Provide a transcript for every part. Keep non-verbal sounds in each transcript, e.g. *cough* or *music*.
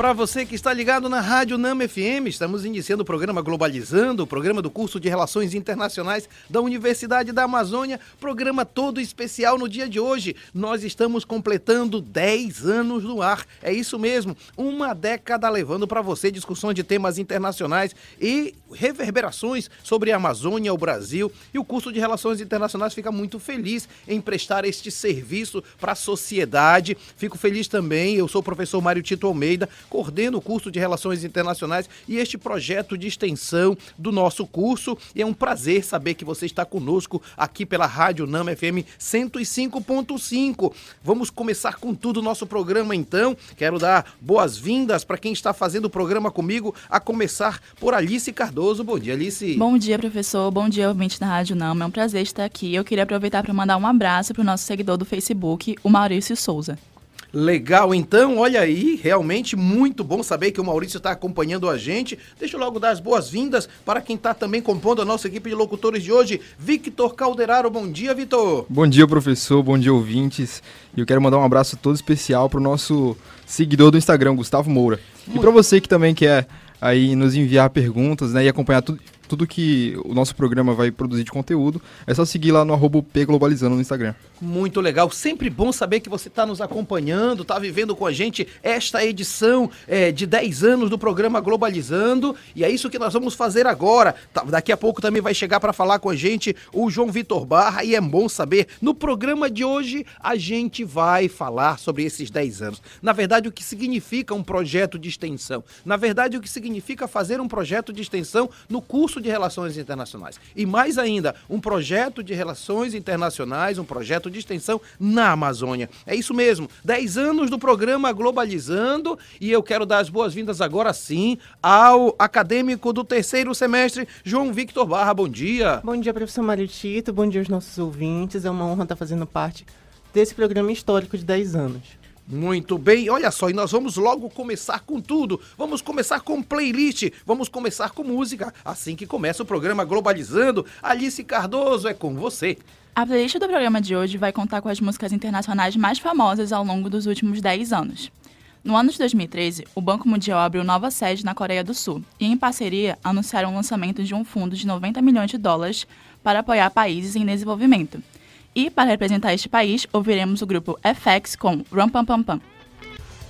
Para você que está ligado na Rádio NAM FM, estamos iniciando o programa Globalizando, o programa do curso de Relações Internacionais da Universidade da Amazônia, programa todo especial no dia de hoje. Nós estamos completando 10 anos no ar. É isso mesmo, uma década levando para você discussão de temas internacionais e reverberações sobre a Amazônia, o Brasil. E o curso de Relações Internacionais fica muito feliz em prestar este serviço para a sociedade. Fico feliz também, eu sou o professor Mário Tito Almeida, coordeno o curso de Relações Internacionais e este projeto de extensão do nosso curso. E é um prazer saber que você está conosco aqui pela Rádio Nama FM 105.5. Vamos começar com tudo o nosso programa então. Quero dar boas-vindas para quem está fazendo o programa comigo, a começar por Alice Cardoso. Bom dia, Alice. Bom dia, professor. Bom dia, ouvinte da Rádio Nama. É um prazer estar aqui. Eu queria aproveitar para mandar um abraço para o nosso seguidor do Facebook, o Maurício Souza. Legal, então, olha aí, realmente muito bom saber que o Maurício está acompanhando a gente. Deixa eu logo dar as boas-vindas para quem está também compondo a nossa equipe de locutores de hoje, Victor Calderaro. Bom dia, Vitor. Bom dia, professor, bom dia, ouvintes. E eu quero mandar um abraço todo especial para o nosso seguidor do Instagram, Gustavo Moura. Muito. E para você que também quer aí nos enviar perguntas né, e acompanhar tudo, tudo que o nosso programa vai produzir de conteúdo, é só seguir lá no arroba Globalizando no Instagram. Muito legal, sempre bom saber que você está nos acompanhando, está vivendo com a gente esta edição é, de 10 anos do programa Globalizando, e é isso que nós vamos fazer agora. Tá, daqui a pouco também vai chegar para falar com a gente o João Vitor Barra, e é bom saber, no programa de hoje a gente vai falar sobre esses 10 anos. Na verdade, o que significa um projeto de extensão, na verdade, o que significa fazer um projeto de extensão no curso de Relações Internacionais. E mais ainda, um projeto de relações internacionais, um projeto de extensão na Amazônia. É isso mesmo, 10 anos do programa Globalizando e eu quero dar as boas-vindas agora sim ao acadêmico do terceiro semestre, João Victor Barra. Bom dia. Bom dia, professor Mário Tito, bom dia aos nossos ouvintes. É uma honra estar fazendo parte desse programa histórico de 10 anos. Muito bem, olha só, e nós vamos logo começar com tudo. Vamos começar com playlist, vamos começar com música. Assim que começa o programa Globalizando, Alice Cardoso é com você. A playlist do programa de hoje vai contar com as músicas internacionais mais famosas ao longo dos últimos 10 anos. No ano de 2013, o Banco Mundial abriu nova sede na Coreia do Sul e, em parceria, anunciaram o lançamento de um fundo de 90 milhões de dólares para apoiar países em desenvolvimento. E, para representar este país, ouviremos o grupo FX com Rum Pam Pam Pam.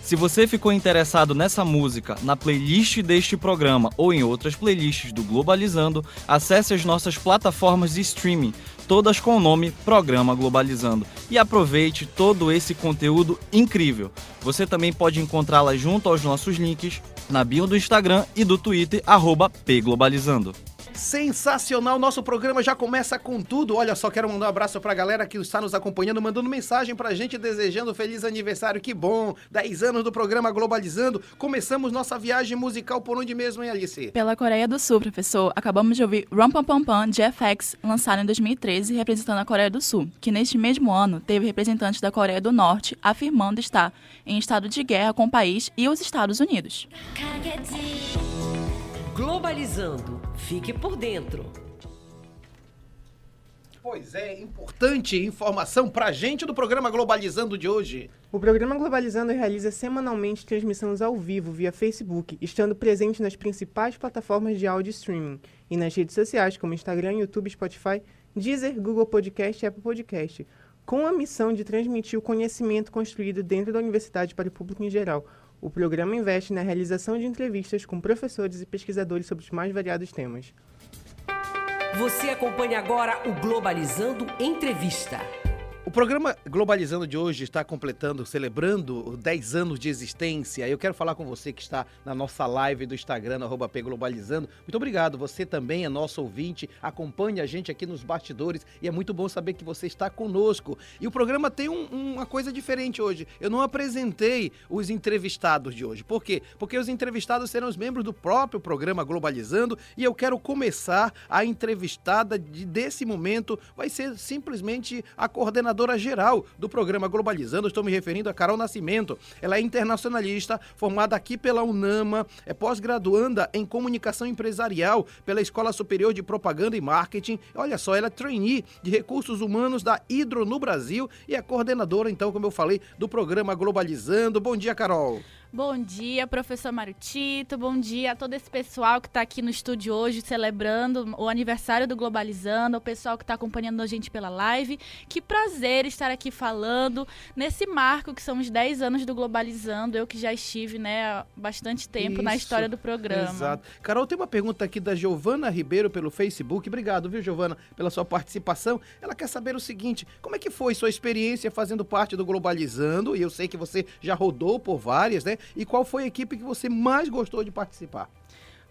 Se você ficou interessado nessa música, na playlist deste programa ou em outras playlists do Globalizando, acesse as nossas plataformas de streaming, todas com o nome Programa Globalizando, e aproveite todo esse conteúdo incrível. Você também pode encontrá-la junto aos nossos links na bio do Instagram e do Twitter, pglobalizando. Sensacional, nosso programa já começa com tudo. Olha só, quero mandar um abraço pra galera que está nos acompanhando, mandando mensagem pra gente, desejando feliz aniversário. Que bom! 10 anos do programa Globalizando. Começamos nossa viagem musical por onde mesmo, hein, Alice? Pela Coreia do Sul, professor. Acabamos de ouvir Rum Pam Pam Pam de FX, lançado em 2013, representando a Coreia do Sul, que neste mesmo ano teve representantes da Coreia do Norte afirmando estar em estado de guerra com o país e os Estados Unidos. Globalizando. Fique por dentro. Pois é, importante informação pra gente do programa Globalizando de hoje. O programa Globalizando realiza semanalmente transmissões ao vivo via Facebook, estando presente nas principais plataformas de áudio streaming e nas redes sociais como Instagram, YouTube, Spotify, Deezer, Google Podcast e Apple Podcast, com a missão de transmitir o conhecimento construído dentro da universidade para o público em geral. O programa investe na realização de entrevistas com professores e pesquisadores sobre os mais variados temas. Você acompanha agora o Globalizando Entrevista. O programa Globalizando de hoje está completando, celebrando 10 anos de existência. Eu quero falar com você que está na nossa live do Instagram, arroba Globalizando. Muito obrigado. Você também é nosso ouvinte, acompanha a gente aqui nos bastidores e é muito bom saber que você está conosco. E o programa tem um, uma coisa diferente hoje. Eu não apresentei os entrevistados de hoje. Por quê? Porque os entrevistados serão os membros do próprio programa Globalizando e eu quero começar a entrevistada de, desse momento. Vai ser simplesmente a coordenadora coordenadora geral do programa Globalizando. Estou me referindo a Carol Nascimento. Ela é internacionalista, formada aqui pela UNAMA, é pós-graduanda em comunicação empresarial pela Escola Superior de Propaganda e Marketing. Olha só, ela é trainee de recursos humanos da Hidro no Brasil e é coordenadora, então, como eu falei, do programa Globalizando. Bom dia, Carol. Bom dia, professor Mário Tito. Bom dia a todo esse pessoal que está aqui no estúdio hoje celebrando o aniversário do Globalizando, o pessoal que está acompanhando a gente pela live. Que prazer estar aqui falando nesse marco que são os 10 anos do Globalizando. Eu que já estive né, há bastante tempo Isso, na história do programa. Exato. Carol, tem uma pergunta aqui da Giovana Ribeiro pelo Facebook. Obrigado, viu, Giovana, pela sua participação. Ela quer saber o seguinte: como é que foi sua experiência fazendo parte do Globalizando? E eu sei que você já rodou por várias, né? E qual foi a equipe que você mais gostou de participar?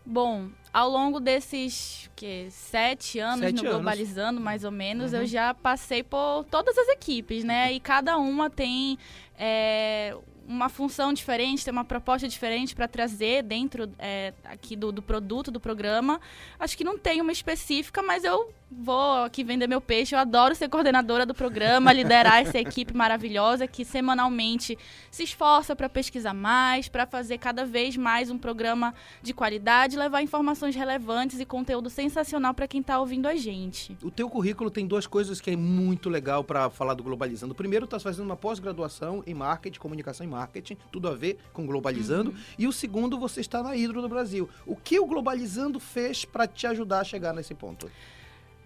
Bom, ao longo desses que, sete anos Sete no anos. Globalizando, mais ou menos, Uhum. eu já passei por todas as equipes, né? E cada uma tem é, uma função diferente, tem uma proposta diferente para trazer dentro é, aqui do, do produto do programa. Acho que não tem uma específica, mas eu vou aqui vender meu peixe. Eu adoro ser coordenadora do programa, liderar essa equipe maravilhosa que semanalmente se esforça para pesquisar mais, para fazer cada vez mais um programa de qualidade, levar informações relevantes e conteúdo sensacional para quem está ouvindo a gente. O teu currículo tem duas coisas que é muito legal para falar do Globalizando. Primeiro, tu tá fazendo uma pós-graduação em marketing, comunicação e marketing, tudo a ver com Globalizando. E o segundo, você está na Hidro do Brasil. O que o Globalizando fez para te ajudar a chegar nesse ponto?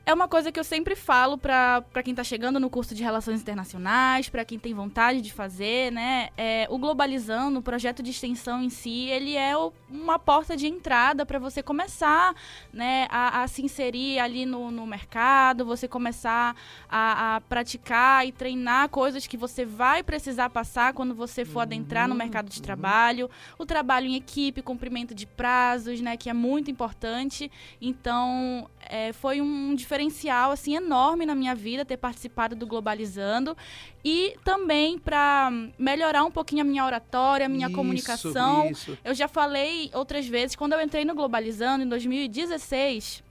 É uma coisa que eu sempre falo para quem está chegando no curso de Relações Internacionais, para quem tem vontade de fazer, né? É, o Globalizando, o projeto de extensão em si, ele é o- uma porta de entrada para você começar né, a, a se inserir ali no, no mercado, você começar a, a praticar e treinar coisas que você vai precisar passar quando você for adentrar no mercado de trabalho. O trabalho em equipe, cumprimento de prazos, né, que é muito importante. Então, é, foi um diferencial assim enorme na minha vida ter participado do Globalizando e também para melhorar um pouquinho a minha oratória, a minha Isso, comunicação. Isso. Eu já falei outras vezes, quando eu entrei no Globalizando em 2016,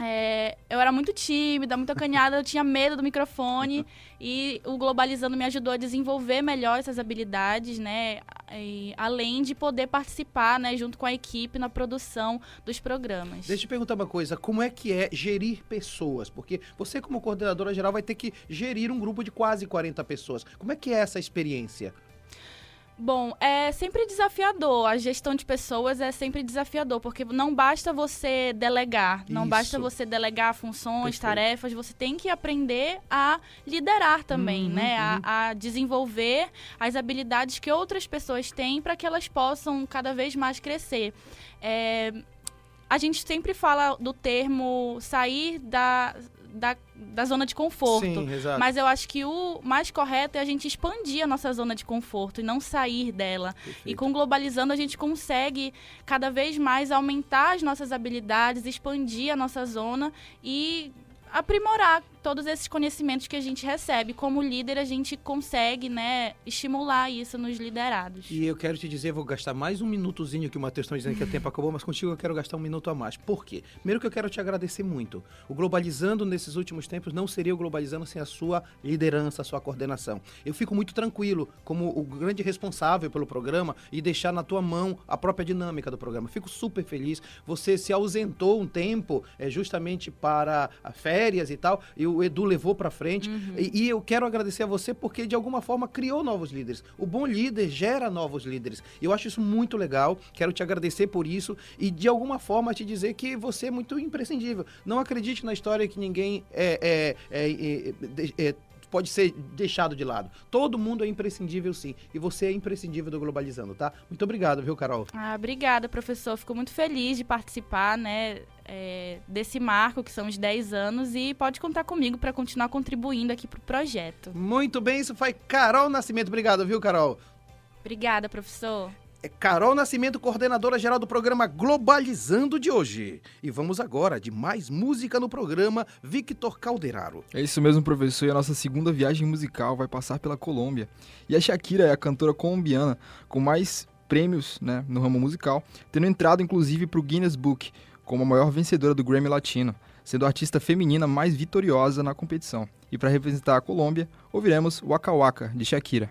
é, eu era muito tímida, muito acanhada, eu tinha medo do microfone *laughs* e o Globalizando me ajudou a desenvolver melhor essas habilidades, né? E, além de poder participar, né, junto com a equipe na produção dos programas. Deixa eu te perguntar uma coisa, como é que é gerir pessoas? Porque você, como coordenadora geral, vai ter que gerir um grupo de quase 40 pessoas. Como é que é essa experiência? Bom, é sempre desafiador. A gestão de pessoas é sempre desafiador, porque não basta você delegar, não Isso. basta você delegar funções, Perfeito. tarefas, você tem que aprender a liderar também, Uhum, né? uhum. A, a desenvolver as habilidades que outras pessoas têm para que elas possam cada vez mais crescer. É, a gente sempre fala do termo sair da, da, da zona de conforto. Sim, exato. Mas eu acho que o mais correto é a gente expandir a nossa zona de conforto e não sair dela. E Perfeito. com Globalizando a gente consegue cada vez mais aumentar as nossas habilidades, expandir a nossa zona e aprimorar todos esses conhecimentos que a gente recebe. Como líder, a gente consegue, né, estimular isso nos liderados. E eu quero te dizer, vou gastar mais um minutozinho que o Matheus está dizendo que o tempo acabou, mas contigo eu quero gastar um minuto a mais. Por quê? Primeiro que eu quero te agradecer muito. O Globalizando nesses últimos tempos não seria o Globalizando sem a sua liderança, a sua coordenação. Eu fico muito tranquilo como o grande responsável pelo programa e deixar na tua mão a própria dinâmica do programa. Fico super feliz. Você se ausentou um tempo é, justamente para férias e tal, e o Edu levou para frente. E, e eu quero agradecer a você porque de alguma forma criou novos líderes. O bom líder gera novos líderes. Eu acho isso muito legal. Quero te agradecer por isso e de alguma forma te dizer que você é muito imprescindível. Não acredite na história que ninguém é, é, é, é, é, pode ser deixado de lado. Todo mundo é imprescindível sim. E você é imprescindível do Globalizando, tá? Muito obrigado, viu, Carol? Ah, obrigada, professor. Fico muito feliz de participar, né, é, desse marco, que são os 10 anos, e pode contar comigo para continuar contribuindo aqui pro projeto. Muito bem, isso foi Carol Nascimento. Obrigado, viu, Carol? Obrigada, professor. É Carol Nascimento, coordenadora geral do programa Globalizando de hoje. E vamos agora de mais música no programa Victor Calderaro. É isso mesmo, professor, e a nossa segunda viagem musical vai passar pela Colômbia. E a Shakira é a cantora colombiana com mais prêmios né, no ramo musical, tendo entrado inclusive para o Guinness Book como a maior vencedora do Grammy Latino. sendo a artista feminina mais vitoriosa na competição. E para representar a Colômbia, ouviremos Waka Waka, de Shakira.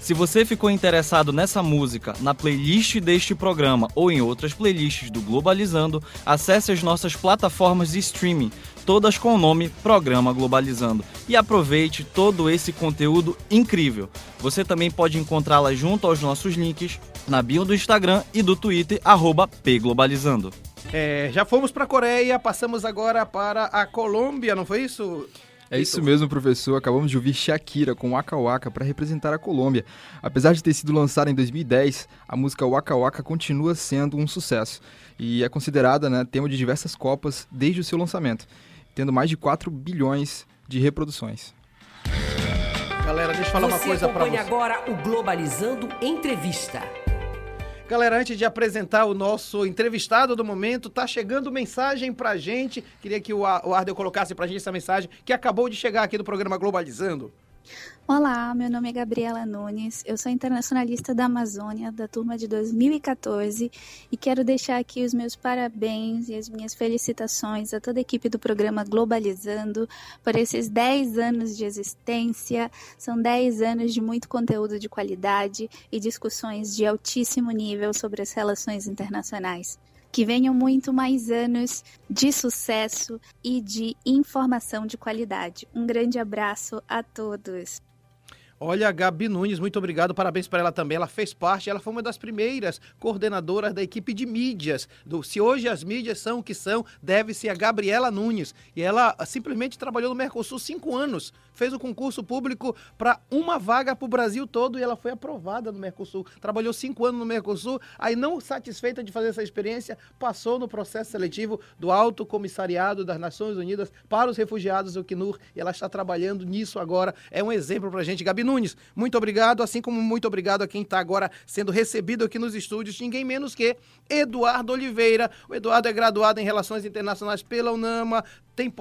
Se você ficou interessado nessa música, na playlist deste programa ou em outras playlists do Globalizando, acesse as nossas plataformas de streaming, todas com o nome Programa Globalizando, e aproveite todo esse conteúdo incrível. Você também pode encontrá-la junto aos nossos links na bio do Instagram e do Twitter, pglobalizando. É, já fomos para a Coreia, passamos agora para a Colômbia, não foi isso? É isso mesmo, professor. Acabamos de ouvir Shakira com Waka Waka para representar a Colômbia. Apesar de ter sido lançada em 2010, a música Waka Waka continua sendo um sucesso e é considerada né, tema de diversas copas desde o seu lançamento, tendo mais de 4 bilhões de reproduções. Galera, deixa eu falar você uma coisa para acompanhe você. agora o Globalizando Entrevista. Galera, antes de apresentar o nosso entrevistado do momento, tá chegando mensagem pra gente. Queria que o Ar- o Ardel colocasse pra gente essa mensagem que acabou de chegar aqui do programa Globalizando. Olá, meu nome é Gabriela Nunes, eu sou internacionalista da Amazônia, da turma de 2014, e quero deixar aqui os meus parabéns e as minhas felicitações a toda a equipe do programa Globalizando por esses 10 anos de existência. São 10 anos de muito conteúdo de qualidade e discussões de altíssimo nível sobre as relações internacionais. Que venham muito mais anos de sucesso e de informação de qualidade. Um grande abraço a todos. Olha, Gabi Nunes, muito obrigado, parabéns para ela também. Ela fez parte, ela foi uma das primeiras coordenadoras da equipe de mídias. Do, se hoje as mídias são o que são, deve-se a Gabriela Nunes. E ela ah, simplesmente trabalhou no Mercosul cinco anos, fez o concurso público para uma vaga para o Brasil todo e ela foi aprovada no Mercosul. Trabalhou cinco anos no Mercosul, aí não satisfeita de fazer essa experiência, passou no processo seletivo do Alto Comissariado das Nações Unidas para os Refugiados, o CNUR, e ela está trabalhando nisso agora. É um exemplo para a gente. Gabi Nunes, muito obrigado, assim como muito obrigado a quem está agora sendo recebido aqui nos estúdios, ninguém menos que Eduardo Oliveira. O Eduardo é graduado em Relações Internacionais pela UNAMA,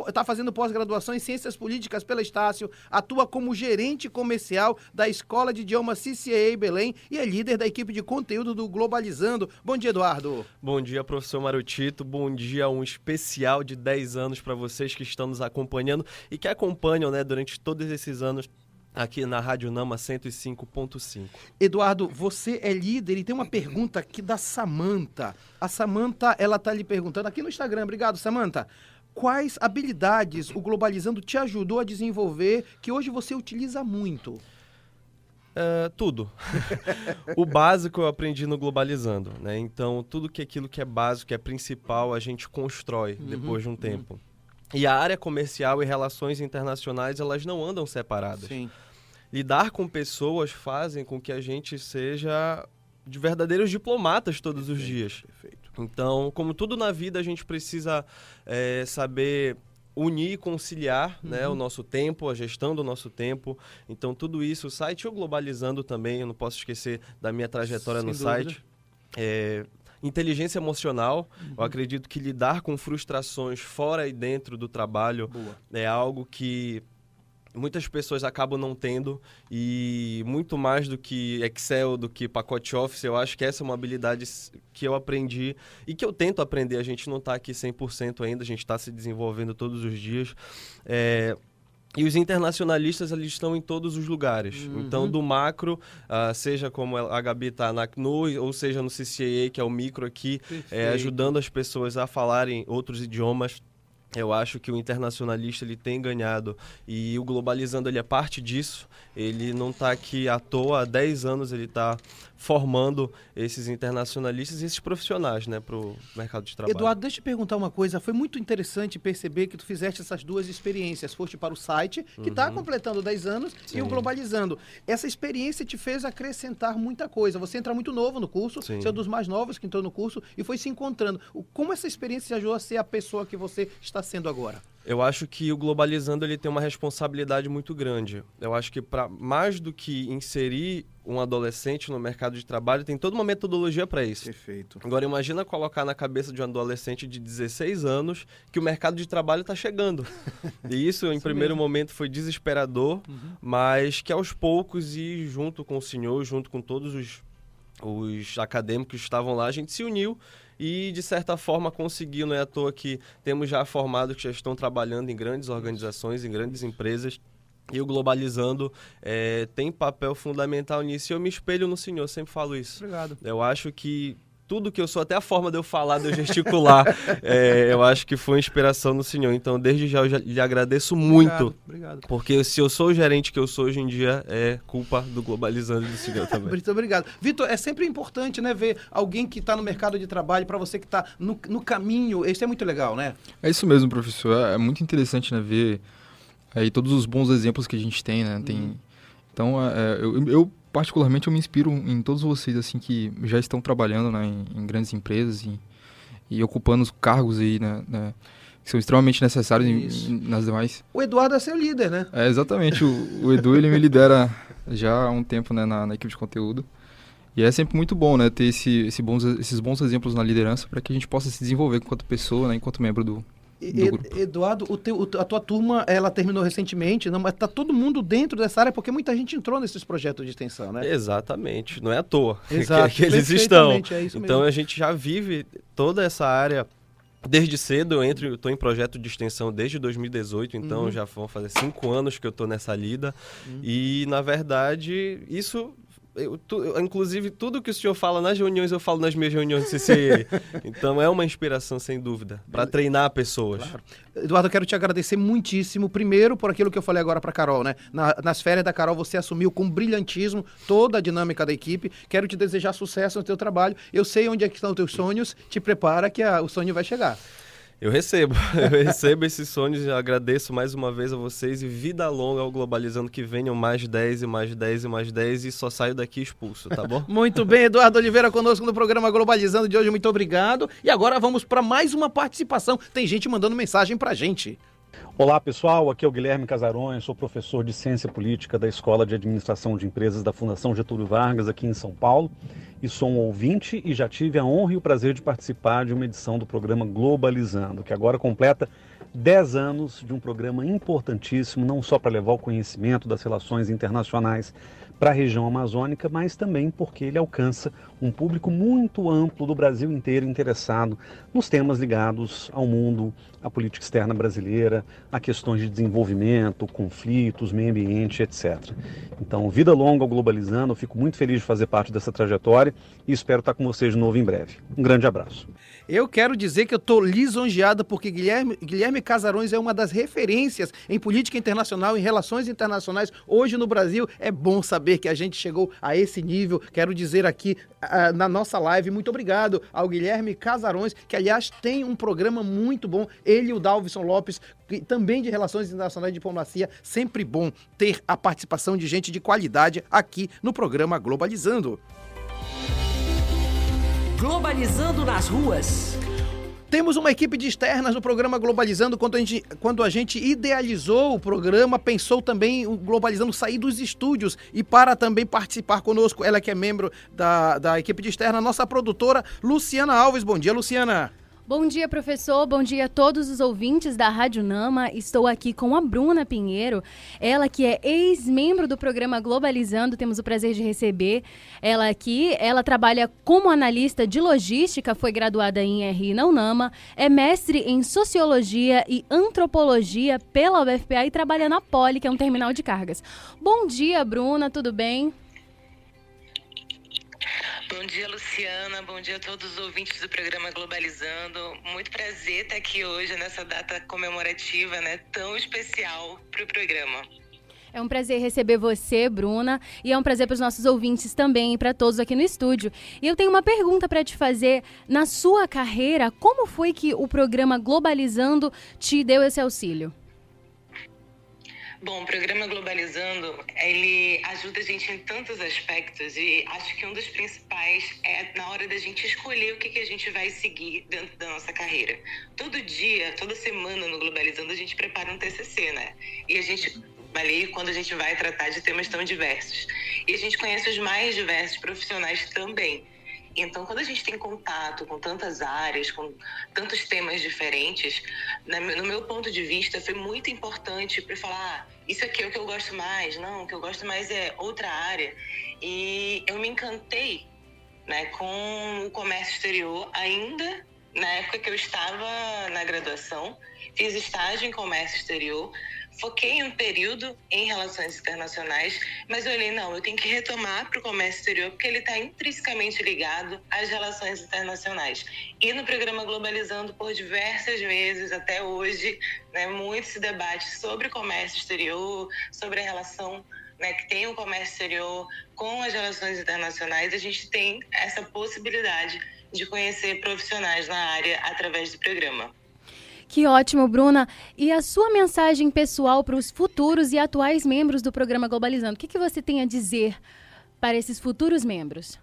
está fazendo pós-graduação em Ciências Políticas pela Estácio, atua como gerente comercial da Escola de Idiomas CCA Belém e é líder da equipe de conteúdo do Globalizando. Bom dia, Eduardo. Bom dia, professor Marutito. Bom dia, um especial de 10 anos para vocês que estão nos acompanhando e que acompanham né, durante todos esses anos aqui na Rádio Nama 105.5. Eduardo, você é líder e tem uma pergunta aqui da Samanta. A Samanta, ela tá lhe perguntando aqui no Instagram. Obrigado, Samanta. Quais habilidades o Globalizando te ajudou a desenvolver que hoje você utiliza muito? É, tudo. *laughs* o básico eu aprendi no Globalizando, né? Então, tudo que aquilo que é básico, que é principal, a gente constrói depois de um tempo. E a área comercial e relações internacionais, elas não andam separadas. Sim. lidar com pessoas fazem com que a gente seja de verdadeiros diplomatas todos os dias. Perfeito. Então, como tudo na vida, a gente precisa é, saber unir e conciliar né, Uhum. o nosso tempo, a gestão do nosso tempo. Então, tudo isso, o site eu globalizando também, eu não posso esquecer da minha trajetória Sem no dúvida. site. É, inteligência emocional, Uhum. eu acredito que lidar com frustrações fora e dentro do trabalho Boa. é algo que muitas pessoas acabam não tendo e muito mais do que Excel, do que pacote Office, eu acho que essa é uma habilidade que eu aprendi e que eu tento aprender. A gente não está aqui 100% ainda, a gente está se desenvolvendo todos os dias. É, e os internacionalistas, eles estão em todos os lugares. Uhum. Então, do macro, ah, seja como a Gabi está na CNU, ou seja no CCAA, que é o micro aqui, é, ajudando as pessoas a falarem outros idiomas. Eu acho que o internacionalista ele tem ganhado e o globalizando ele é parte disso. Ele não está aqui à toa há 10 anos, ele está formando esses internacionalistas e esses profissionais né, para o mercado de trabalho. Eduardo, deixa eu te perguntar uma coisa. Foi muito interessante perceber que tu fizeste essas duas experiências. Foste para o site, que está completando 10 anos, e o Sim. Globalizando. Essa experiência te fez acrescentar muita coisa. Você entra muito novo no curso, Sim. você é um dos mais novos que entrou no curso e foi se encontrando. Como essa experiência te ajudou a ser a pessoa que você está sendo agora? Eu acho que o globalizando ele tem uma responsabilidade muito grande. Eu acho que para mais do que inserir um adolescente no mercado de trabalho, tem toda uma metodologia para isso. Perfeito. Agora imagina colocar na cabeça de um adolescente de 16 anos que o mercado de trabalho está chegando. *laughs* E isso, em primeiro momento, foi desesperador, mas que aos poucos e junto com o senhor, junto com todos os, os acadêmicos que estavam lá, a gente se uniu e, de certa forma, conseguiu. Não é à toa que temos já formados que já estão trabalhando em grandes organizações, em grandes empresas. E o Globalizando é, tem papel fundamental nisso. E eu me espelho no senhor, sempre falo isso. Obrigado. Eu acho que tudo que eu sou, até a forma de eu falar, de eu gesticular, *laughs* é, eu acho que foi inspiração no senhor. Então, desde já, eu já lhe agradeço muito. Obrigado, obrigado. Porque se eu sou o gerente que eu sou hoje em dia, é culpa do Globalizando do senhor *laughs* também. Muito obrigado. Vitor, é sempre importante, né, ver alguém que está no mercado de trabalho, para você que está no, no caminho. Isso é muito legal, né? É isso mesmo, professor. É, é muito interessante, né, ver aí todos os bons exemplos que a gente tem, né? Tem, Então, é, eu, eu, particularmente, eu me inspiro em todos vocês, assim, que já estão trabalhando né, em, em grandes empresas e, e, ocupando os cargos aí, né, né que são extremamente necessários em, em, nas demais. O Eduardo é seu líder, né? É, exatamente. O, o Edu, ele me lidera já há um tempo né, na, na equipe de conteúdo. E é sempre muito bom, né, ter esse, esse bons, esses bons exemplos na liderança para que a gente possa se desenvolver enquanto pessoa, né, enquanto membro do, Eduardo, o teu, a tua turma, ela terminou recentemente, não, mas tá todo mundo dentro dessa área, porque muita gente entrou nesses projetos de extensão, né? Exatamente, não é à toa Exato, *laughs* que, que eles estão. É então mesmo. a gente já vive toda essa área Desde cedo eu entro, estou em projeto de extensão desde 2018, então Uhum. já vão fazer cinco anos que eu estou nessa lida. Uhum. E na verdade isso, eu, tu- inclusive tudo que o senhor fala nas reuniões eu falo nas minhas reuniões CCE. *laughs* então é uma inspiração sem dúvida para treinar pessoas. Eduardo, eu quero te agradecer muitíssimo. Primeiro, por aquilo que eu falei agora para Carol, né? Na- nas férias da Carol, você assumiu com brilhantismo toda a dinâmica da equipe. Quero te desejar sucesso no teu trabalho. Eu sei onde é que estão os teus sonhos. Te prepara que a- o sonho vai chegar. Eu recebo, *laughs* eu recebo esses sonhos e agradeço mais uma vez a vocês e vida longa ao Globalizando que venham mais 10 e mais 10 e mais 10 e só saio daqui expulso, tá bom? *laughs* Muito bem, Eduardo Oliveira conosco no programa Globalizando de hoje. Muito obrigado. E agora vamos para mais uma participação. Tem gente mandando mensagem pra gente. Olá pessoal, aqui é o Guilherme Casarões, sou professor de Ciência Política da Escola de Administração de Empresas da Fundação Getúlio Vargas aqui em São Paulo. E sou um ouvinte e já tive a honra e o prazer de participar de uma edição do programa Globalizando, que agora completa 10 anos de um programa importantíssimo, não só para levar o conhecimento das relações internacionais para a região amazônica, mas também porque ele alcança um público muito amplo do Brasil inteiro interessado nos temas ligados ao mundo, à política externa brasileira, a questões de desenvolvimento, conflitos, meio ambiente, etc. Então, vida longa ao Globalizando, eu fico muito feliz de fazer parte dessa trajetória e espero estar com vocês de novo em breve. Um grande abraço. Eu quero dizer que eu estou lisonjeado porque Guilherme, Guilherme Casarões é uma das referências em política internacional, em relações internacionais hoje no Brasil. É bom saber que a gente chegou a esse nível. Quero dizer aqui na nossa live, muito obrigado ao Guilherme Casarões, que aliás tem um programa muito bom. Ele e o Dalvison Lopes, que também de relações internacionais e diplomacia. Sempre bom ter a participação de gente de qualidade aqui no programa Globalizando. Globalizando nas ruas. Temos uma equipe de externas no programa Globalizando. Quando a, gente, quando a gente idealizou o programa, pensou também o Globalizando sair dos estúdios e para também participar conosco. Ela que é membro da, da equipe de externa, nossa produtora Luciana Alves. Bom dia, Luciana. Bom dia, professor. Bom dia a todos os ouvintes da Rádio Nama. Estou aqui com a Bruna Pinheiro, ela que é ex-membro do programa Globalizando. Temos o prazer de receber ela aqui. Ela trabalha como analista de logística, foi graduada em RI na UNAMA, é mestre em sociologia e antropologia pela UFPA e trabalha na Poli, que é um terminal de cargas. Bom dia, Bruna, tudo bem? Bom dia, Luciana. Bom dia a todos os ouvintes do programa Globalizando. Muito prazer estar aqui hoje nessa data comemorativa, né, tão especial para o programa. É um prazer receber você, Bruna, e é um prazer para os nossos ouvintes também para todos aqui no estúdio. E eu tenho uma pergunta para te fazer. Na sua carreira, como foi que o programa Globalizando te deu esse auxílio? Bom, o programa Globalizando, ele ajuda a gente em tantos aspectos e acho que um dos principais é na hora da gente escolher o que, que a gente vai seguir dentro da nossa carreira. Todo dia, toda semana no Globalizando a gente prepara um TCC, né? E a gente ali quando a gente vai tratar de temas tão diversos. E a gente conhece os mais diversos profissionais também. Então, quando a gente tem contato com tantas áreas, com tantos temas diferentes, no meu ponto de vista, foi muito importante para falar: ah, isso aqui é o que eu gosto mais, não, o que eu gosto mais é outra área. E eu me encantei né, com o comércio exterior ainda na época que eu estava na graduação, fiz estágio em comércio exterior, foquei um período em relações internacionais, mas eu olhei, não, eu tenho que retomar para o comércio exterior, porque ele está intrinsecamente ligado às relações internacionais. E no programa Globalizando, por diversas vezes, até hoje, né, muito se debate sobre comércio exterior, sobre a relação né, que tem o comércio exterior com as relações internacionais, a gente tem essa possibilidade de conhecer profissionais na área através do programa. Que ótimo, Bruna. E a sua mensagem pessoal para os futuros e atuais membros do programa Globalizando? O que, que você tem a dizer para esses futuros membros?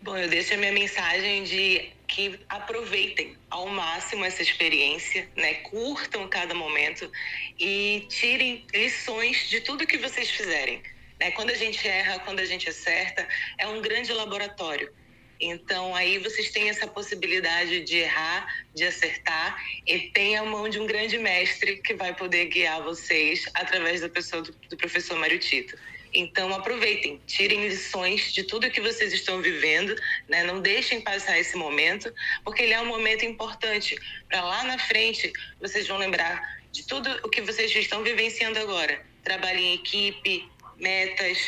Bom, eu deixo a minha mensagem de que aproveitem ao máximo essa experiência, né? Curtam cada momento e tirem lições de tudo que vocês fizerem. Né? Quando a gente erra, quando a gente acerta, é um grande laboratório. Então aí vocês têm essa possibilidade de errar, de acertar e tem a mão de um grande mestre que vai poder guiar vocês através da pessoa do, do professor Mário Tito. Então aproveitem, tirem lições de tudo que vocês estão vivendo, né? não deixem passar esse momento, porque ele é um momento importante para lá na frente vocês vão lembrar de tudo o que vocês estão vivenciando agora. Trabalho em equipe, metas,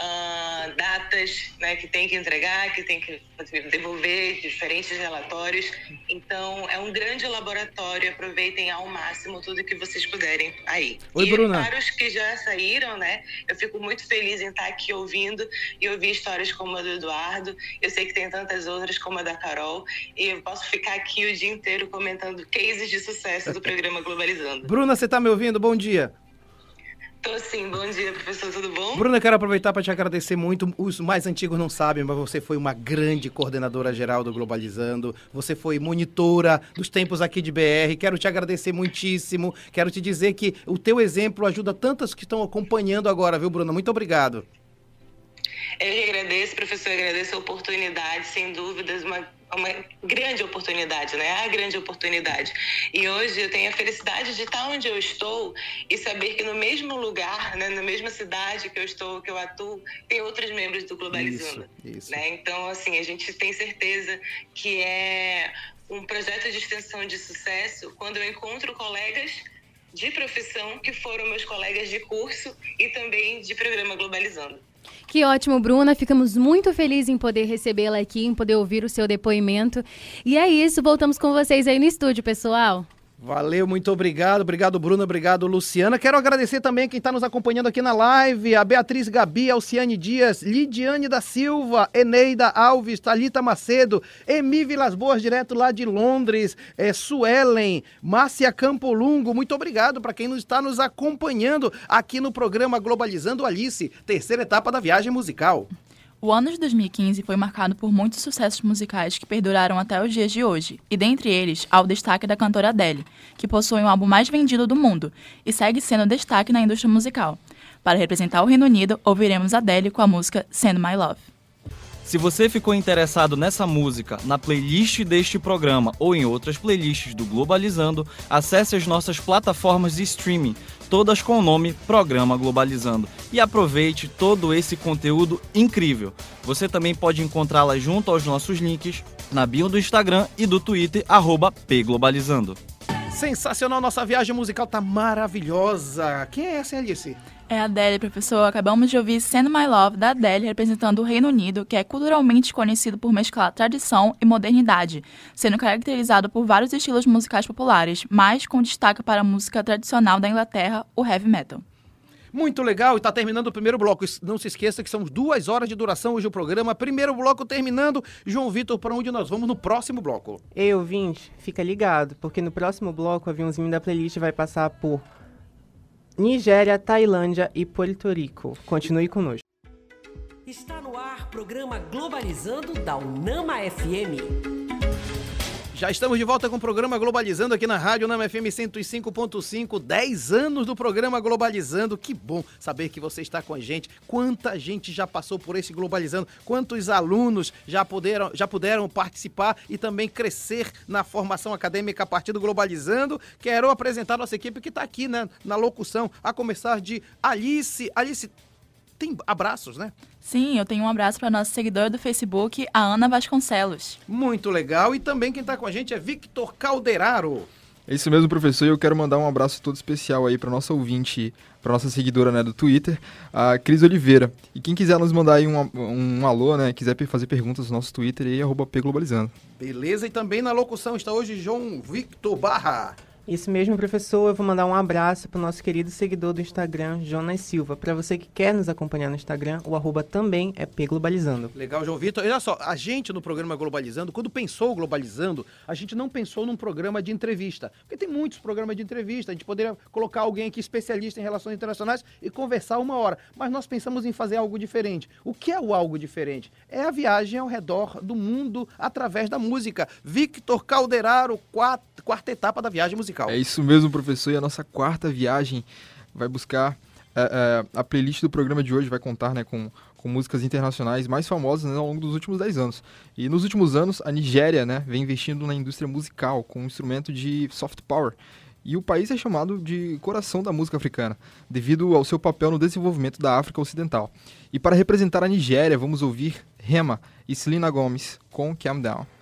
uh, datas né, que tem que entregar, que tem que devolver diferentes relatórios. Então, é um grande laboratório. Aproveitem ao máximo tudo que vocês puderem aí. Oi, e Bruna. para os que já saíram, né? Eu fico muito feliz em estar aqui ouvindo e ouvir histórias como a do Eduardo. Eu sei que tem tantas outras como a da Carol. E eu posso ficar aqui o dia inteiro comentando cases de sucesso do programa Globalizando. Bruna, você está me ouvindo? Bom dia. Tô sim, bom dia, professor, tudo bom? Bruna, quero aproveitar para te agradecer muito. Os mais antigos não sabem, mas você foi uma grande coordenadora geral do Globalizando. Você foi monitora dos tempos aqui de BR. Quero te agradecer muitíssimo. Quero te dizer que o teu exemplo ajuda tantas que estão acompanhando agora, viu, Bruna? Muito obrigado. Eu agradeço, professor, agradeço a oportunidade, sem dúvidas, uma uma grande oportunidade, né? A grande oportunidade. E hoje eu tenho a felicidade de estar onde eu estou e saber que no mesmo lugar, né, na mesma cidade que eu estou, que eu atuo, tem outros membros do Globalizando. Isso, isso. Né? Então, assim, a gente tem certeza que é um projeto de extensão de sucesso quando eu encontro colegas de profissão que foram meus colegas de curso e também de programa Globalizando. Que ótimo, Bruna. Ficamos muito felizes em poder recebê-la aqui, em poder ouvir o seu depoimento. E é isso, voltamos com vocês aí no estúdio, pessoal. Valeu, muito obrigado. Obrigado, Bruno. Obrigado, Luciana. Quero agradecer também quem está nos acompanhando aqui na live: a Beatriz Gabi, Alciane Dias, Lidiane da Silva, Eneida Alves, Talita Macedo, Emi Vilas Boas, direto lá de Londres, é, Suelen, Márcia Campolungo. Muito obrigado para quem nos está nos acompanhando aqui no programa Globalizando Alice, terceira etapa da viagem musical. O ano de 2015 foi marcado por muitos sucessos musicais que perduraram até os dias de hoje, e dentre eles há o destaque da cantora Adele, que possui o álbum mais vendido do mundo e segue sendo destaque na indústria musical. Para representar o Reino Unido, ouviremos Adele com a música Send My Love. Se você ficou interessado nessa música, na playlist deste programa ou em outras playlists do Globalizando, acesse as nossas plataformas de streaming, todas com o nome Programa Globalizando, e aproveite todo esse conteúdo incrível. Você também pode encontrá-la junto aos nossos links na bio do Instagram e do Twitter, arroba pglobalizando. Sensacional, nossa viagem musical tá maravilhosa. Quem é essa, Alice? É a Adele, professor. Acabamos de ouvir Send My Love, da Adele, representando o Reino Unido, que é culturalmente conhecido por mesclar tradição e modernidade, sendo caracterizado por vários estilos musicais populares, mas com destaque para a música tradicional da Inglaterra, o heavy metal. Muito legal, e tá terminando o primeiro bloco. Não se esqueça que são duas horas de duração hoje o programa. Primeiro bloco terminando. João Vitor, para onde nós vamos no próximo bloco? Ei, ouvinte, fica ligado, porque no próximo bloco o aviãozinho da playlist vai passar por Nigéria, Tailândia e Porto Rico. Continue conosco. Está no ar programa Globalizando da Unama FM. Já estamos de volta com o programa Globalizando aqui na Rádio Nama FM 105.5. 10 anos do programa Globalizando. Que bom saber que você está com a gente. Quanta gente já passou por esse Globalizando. Quantos alunos já puderam, já puderam participar e também crescer na formação acadêmica a partir do Globalizando. Quero apresentar nossa equipe que está aqui né, na locução, a começar de Alice. Alice, tem abraços, né? Sim, eu tenho um abraço para nossa seguidora do Facebook, a Ana Vasconcelos. Muito legal. E também quem está com a gente é Victor Calderaro. É isso mesmo, professor. E eu quero mandar um abraço todo especial aí para nossa ouvinte, para nossa seguidora né, do Twitter, a Cris Oliveira. E quem quiser nos mandar aí um, um alô, né, quiser fazer perguntas no nosso Twitter, aí, arroba pglobalizando. Beleza, e também na locução está hoje João Victor Barra. Isso mesmo, professor. Eu vou mandar um abraço para o nosso querido seguidor do Instagram, Jonas Silva. Para você que quer nos acompanhar no Instagram, o arroba também é pglobalizando. Legal, João Vitor. Olha só, a gente no programa Globalizando, quando pensou Globalizando, a gente não pensou num programa de entrevista. Porque tem muitos programas de entrevista. A gente poderia colocar alguém aqui especialista em relações internacionais e conversar uma hora. Mas nós pensamos em fazer algo diferente. O que é o algo diferente? É a viagem ao redor do mundo através da música. Victor Calderaro, quarta, quarta etapa da viagem musical. É isso mesmo, professor. E a nossa quarta viagem vai buscar. É, é, a playlist do programa de hoje vai contar né, com, com músicas internacionais mais famosas né, ao longo dos últimos 10 anos. E nos últimos anos, a Nigéria né, vem investindo na indústria musical com um instrumento de soft power. E o país é chamado de coração da música africana, devido ao seu papel no desenvolvimento da África Ocidental. E para representar a Nigéria, vamos ouvir Rema e Selena Gomez com Calm Down.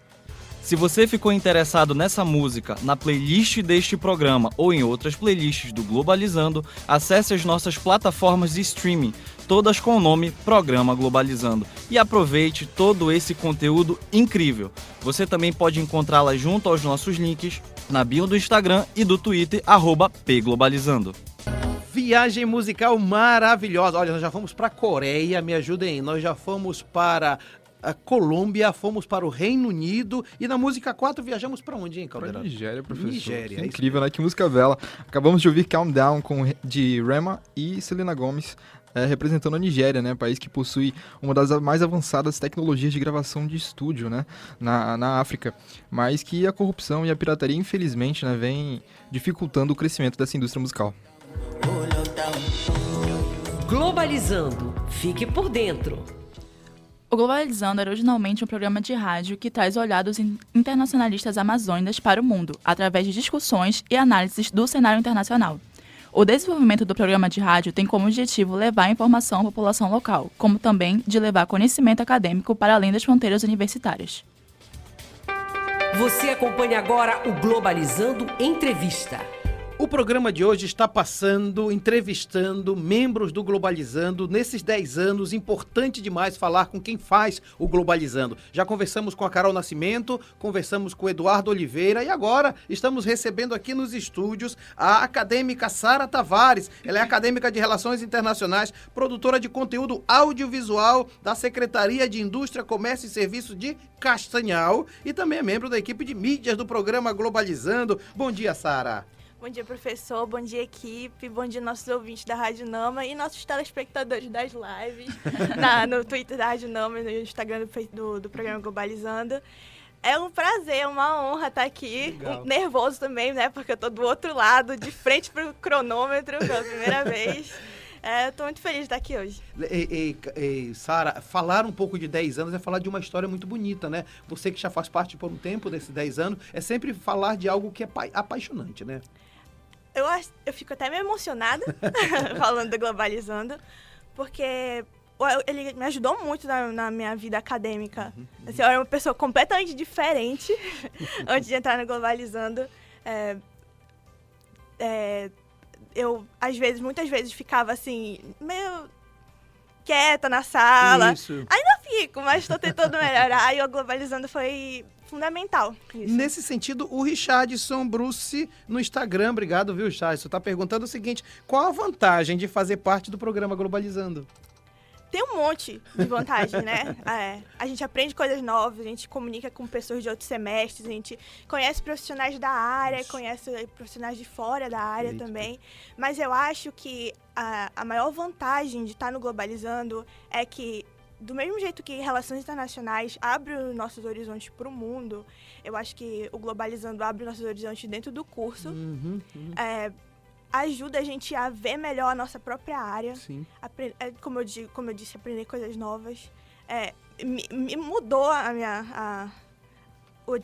Se você ficou interessado nessa música, na playlist deste programa ou em outras playlists do Globalizando, acesse as nossas plataformas de streaming, todas com o nome Programa Globalizando, e aproveite todo esse conteúdo incrível. Você também pode encontrá-la junto aos nossos links na bio do Instagram e do Twitter, pglobalizando. Viagem musical maravilhosa. Olha, nós já fomos para Coreia, me ajudem. Nós já fomos para a Colômbia, fomos para o Reino Unido e na música 4 viajamos para onde, hein, Caldeirão? Pra Nigéria, professor. Nigéria. É incrível, né? Que música bela. Acabamos de ouvir Calm Down com, de Rema e Selena Gomez. É, representando a Nigéria, né, país que possui uma das mais avançadas tecnologias de gravação de estúdio, né, na, na África, mas que a corrupção e a pirataria, infelizmente, né, vem dificultando o crescimento dessa indústria musical. Globalizando, fique por dentro. O Globalizando era originalmente um programa de rádio que traz olhados internacionalistas amazônicos para o mundo, através de discussões e análises do cenário internacional. O desenvolvimento do programa de rádio tem como objetivo levar informação à população local, como também de levar conhecimento acadêmico para além das fronteiras universitárias. Você acompanha agora o Globalizando Entrevista. O programa de hoje está passando, entrevistando membros do Globalizando. Nesses 10 anos, importante demais falar com quem faz o Globalizando. Já conversamos com a Carol Nascimento, conversamos com o Eduardo Oliveira e agora estamos recebendo aqui nos estúdios a acadêmica Sara Tavares. Ela é acadêmica de Relações Internacionais, produtora de conteúdo audiovisual da Secretaria de Indústria, Comércio e Serviços de Castanhal e também é membro da equipe de mídias do programa Globalizando. Bom dia, Sara. Bom dia, professor. Bom dia, equipe. Bom dia, nossos ouvintes da Rádio Nama e nossos telespectadores das lives *laughs* na, no Twitter da Rádio Nama e no Instagram do, do, do, programa Globalizando. É um prazer, é uma honra estar aqui. Um, nervoso também, né? Porque eu tô do outro lado, de frente pro cronômetro pela primeira *laughs* vez. É, tô muito feliz de estar aqui hoje. E, e, e Sara, falar um pouco de 10 anos é falar de uma história muito bonita, né? Você que já faz parte por um tempo desses 10 anos, é sempre falar de algo que é apaixonante, né? Eu, eu fico até meio emocionada *laughs* falando do Globalizando, porque ele me ajudou muito na, na minha vida acadêmica. Uhum, uhum. Assim, eu era uma pessoa completamente diferente *laughs* antes de entrar no Globalizando. É, é, eu, às vezes, muitas vezes, ficava assim, meio quieta na sala. Isso. Ainda fico, mas estou tentando melhorar. E o Globalizando foi fundamental. Isso. Nesse sentido, o Richardson Bruce no Instagram, obrigado, viu, Richardson, está perguntando o seguinte: qual a vantagem de fazer parte do programa Globalizando? Tem um monte de vantagem, né? *laughs* É, a gente aprende coisas novas, a gente comunica com pessoas de outros semestres, a gente conhece profissionais da área, conhece profissionais de fora da área Eita. também. Mas eu acho que a, a maior vantagem de estar no Globalizando é que do mesmo jeito que relações internacionais abre os nossos horizontes para o mundo, eu acho que o Globalizando abre os nossos horizontes dentro do curso. Uhum, uhum. É, ajuda a gente a ver melhor a nossa própria área. Sim. é, como, eu, digo, como eu disse, aprender coisas novas. É, me, me, mudou a minha... A,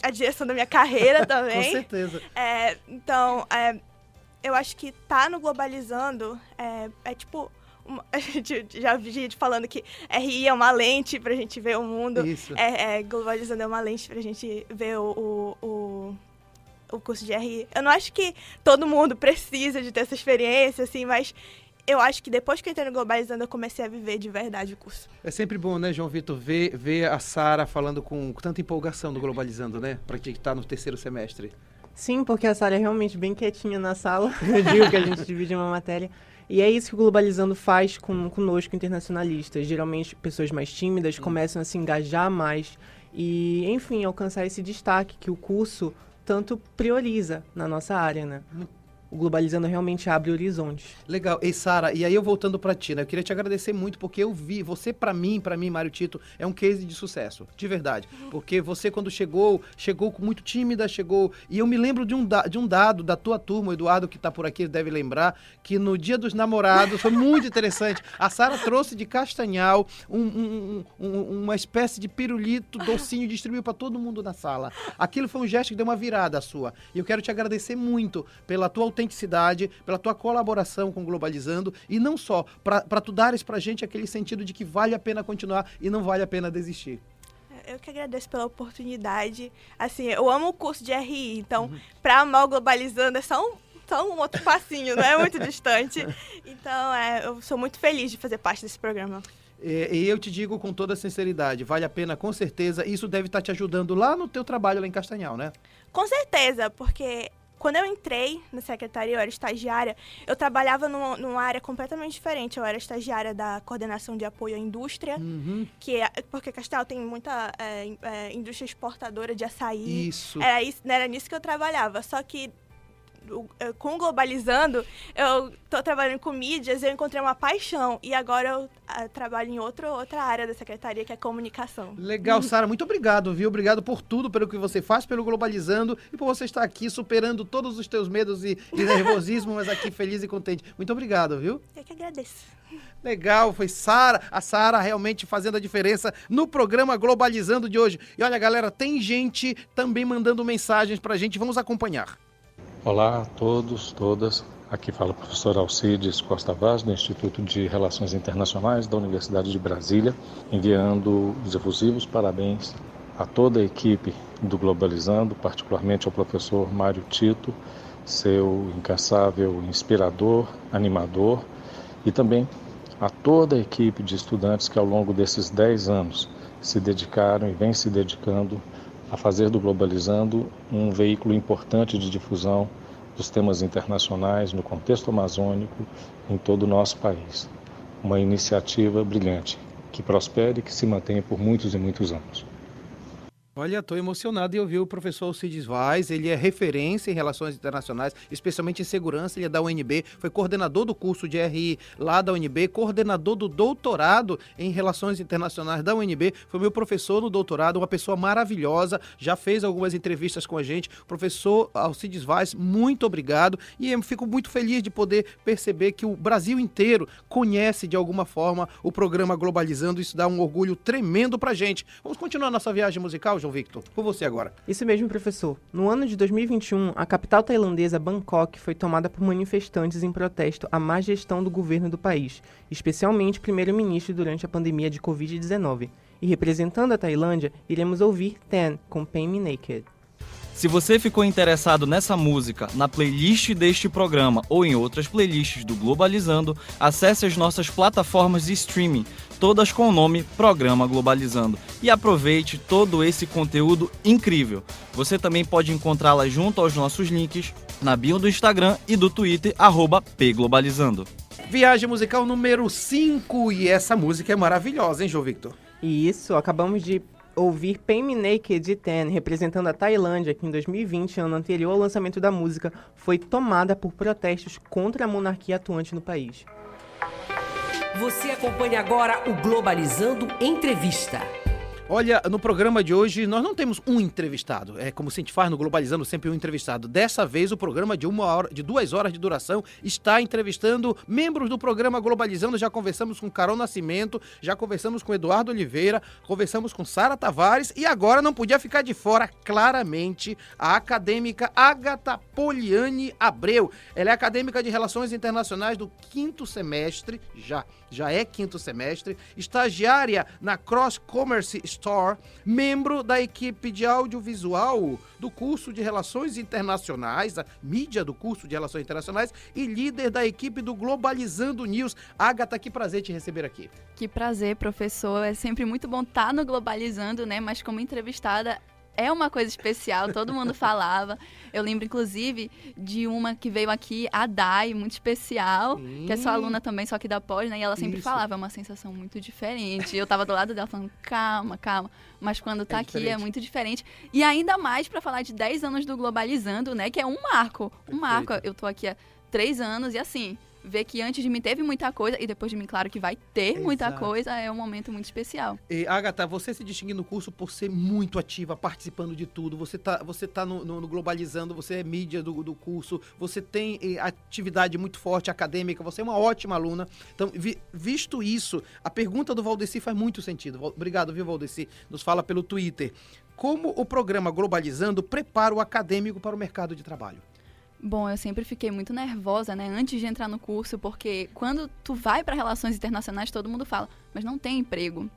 a direção da minha carreira *laughs* também. Com certeza. É, então, é, eu acho que tá no Globalizando é, é tipo uma- *laughs* a gente já vi gente falando que RI é uma lente pra gente ver o mundo. Isso. É, é, globalizando é uma lente pra gente ver o, o, o, o curso de RI. Eu não acho que todo mundo precisa de ter essa experiência, assim, mas eu acho que depois que eu entrei no Globalizando, eu comecei a viver de verdade o curso. É sempre bom, né, João Vitor, ver, ver a Sara falando com tanta empolgação do Globalizando, né? Pra quem tá no terceiro semestre. Sim, porque a Sara é realmente bem quietinha na sala. *laughs* *laughs* Eu digo que a gente divide uma matéria. E é isso que o Globalizando faz com, conosco, internacionalistas. Geralmente, pessoas mais tímidas começam a se engajar mais e, enfim, alcançar esse destaque que o curso tanto prioriza na nossa área, né? O Globalizando realmente abre horizontes. Legal. E Sara, e aí eu voltando pra ti, né? Eu queria te agradecer muito porque eu vi, você pra mim, pra mim, Mário Tito, é um case de sucesso, de verdade. Porque você quando chegou, chegou com muito tímida, chegou, e eu me lembro de um, da- de um dado da tua turma, o Eduardo que tá por aqui deve lembrar, que no Dia dos Namorados foi muito interessante. A Sara trouxe de Castanhal um- um- um- um- uma espécie de pirulito docinho e distribuiu pra todo mundo na sala. Aquilo foi um gesto que deu uma virada sua. E eu quero te agradecer muito pela tua autenticidade, pela tua colaboração com o Globalizando e não só, para tu dares pra gente aquele sentido de que vale a pena continuar e não vale a pena desistir. Eu que agradeço pela oportunidade. Assim, eu amo o curso de RI, então, pra amar o Globalizando é só um, só um outro passinho, não é muito distante. *laughs* Então, é, eu sou muito feliz de fazer parte desse programa. E, e eu te digo com toda sinceridade, vale a pena com certeza, isso deve estar te ajudando lá no teu trabalho lá em Castanhal, né? Com certeza, porque quando eu entrei na secretaria, eu era estagiária, eu trabalhava numa, numa área completamente diferente. Eu era estagiária da coordenação de apoio à indústria, Uhum. que é, porque Castel tem muita é, é, indústria exportadora de açaí. Isso. Era, isso, era nisso que eu trabalhava. Só que com o Globalizando, eu tô trabalhando com mídias, eu encontrei uma paixão. E agora eu ah, trabalho em outro, outra área da secretaria, que é comunicação. Legal, Sara, muito obrigado, viu? Obrigado por tudo, pelo que você faz, pelo Globalizando e por você estar aqui superando todos os teus medos e, e nervosismo, mas aqui feliz e contente. Muito obrigado, viu? Eu que agradeço. Legal, foi Sara, a Sara realmente fazendo a diferença no programa Globalizando de hoje. E olha, galera, tem gente também mandando mensagens pra gente, vamos acompanhar. Olá a todos, todas. Aqui fala o professor Alcides Costa Vaz, do Instituto de Relações Internacionais da Universidade de Brasília, enviando os efusivos parabéns a toda a equipe do Globalizando, particularmente ao professor Mário Tito, seu incansável inspirador, animador, e também a toda a equipe de estudantes que ao longo desses 10 anos se dedicaram e vêm se dedicando a fazer do Globalizando um veículo importante de difusão dos temas internacionais no contexto amazônico em todo o nosso país. Uma iniciativa brilhante, que prospere e que se mantenha por muitos e muitos anos. Olha, estou emocionado em ouvir o professor Alcides Vaz. Ele é referência em relações internacionais, especialmente em segurança. Ele é da UNB, foi coordenador do curso de RI lá da UNB, coordenador do doutorado em relações internacionais da UNB. Foi meu professor no doutorado, uma pessoa maravilhosa. Já fez algumas entrevistas com a gente. Professor Alcides Vaz, muito obrigado. E eu fico muito feliz de poder perceber que o Brasil inteiro conhece de alguma forma o programa Globalizando. Isso dá um orgulho tremendo pra gente. Vamos continuar nossa viagem musical, João Victor? Por você agora. Isso mesmo, professor. No ano de 2021, a capital tailandesa Bangkok foi tomada por manifestantes em protesto à má gestão do governo do país, especialmente primeiro-ministro durante a pandemia de Covid-19. E representando a Tailândia, iremos ouvir Ten com Pain Me Naked. Se você ficou interessado nessa música, na playlist deste programa ou em outras playlists do Globalizando, acesse as nossas plataformas de streaming, todas com o nome Programa Globalizando, e aproveite todo esse conteúdo incrível. Você também pode encontrá-la junto aos nossos links na bio do Instagram e do Twitter, arroba pglobalizando. Viagem musical número 5. E essa música é maravilhosa, hein, João Victor? E isso, acabamos de ouvir Pain Me Naked de Ten, representando a Tailândia, que em 2020, ano anterior ao lançamento da música, foi tomada por protestos contra a monarquia atuante no país. Você acompanha agora o Globalizando Entrevista. Olha, no programa de hoje nós não temos um entrevistado. É como se a gente faz no Globalizando sempre um entrevistado. Dessa vez o programa de uma hora, de duas horas de duração está entrevistando membros do programa Globalizando. Já conversamos com Carol Nascimento, já conversamos com Eduardo Oliveira, conversamos com Sara Tavares e agora não podia ficar de fora claramente a acadêmica Agatha Poliani Abreu. Ela é acadêmica de Relações Internacionais do quinto semestre, já já é quinto semestre, estagiária na Cross Commerce Store, membro da equipe de audiovisual do curso de Relações Internacionais, a mídia do curso de Relações Internacionais e líder da equipe do Globalizando News. Agatha, que prazer te receber aqui. Que prazer, professor. É sempre muito bom estar no Globalizando, né? Mas como entrevistada é uma coisa especial, todo mundo *laughs* falava. Eu lembro, inclusive, de uma que veio aqui, a Dai, muito especial, que é sua aluna também, só que da pós, né? E ela sempre Isso. falava, é uma sensação muito diferente. Eu tava do lado dela falando, calma, calma. Mas quando tá aqui é muito diferente. E ainda mais para falar de 10 anos do Globalizando, né? Que é um marco. Um marco. Eu tô aqui há três anos e assim. Ver que antes de mim teve muita coisa e depois de mim, claro que vai ter muita Exato. coisa, é um momento muito especial. E, Agatha, você se distingue no curso por ser muito ativa, participando de tudo. Você tá, você tá no, no- no Globalizando, você é mídia do, do curso, você tem eh, atividade muito forte acadêmica, você é uma ótima aluna. Então, vi- visto isso, a pergunta do Valdeci faz muito sentido. Obrigado, viu, Valdeci? Nos fala pelo Twitter. Como o programa Globalizando prepara o acadêmico para o mercado de trabalho? Bom, eu sempre fiquei muito nervosa, né, antes de entrar no curso, porque quando tu vai para relações internacionais, todo mundo fala, mas não tem emprego.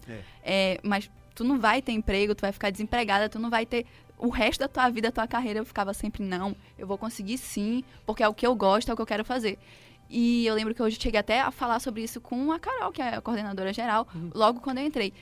É, mas tu não vai ter emprego, tu vai ficar desempregada, tu não vai ter o resto da tua vida, a tua carreira. Eu ficava sempre, não, eu vou conseguir sim, porque é o que eu gosto, é o que eu quero fazer. E eu lembro que hoje cheguei até a falar sobre isso com a Carol, que é a coordenadora geral, logo quando eu entrei.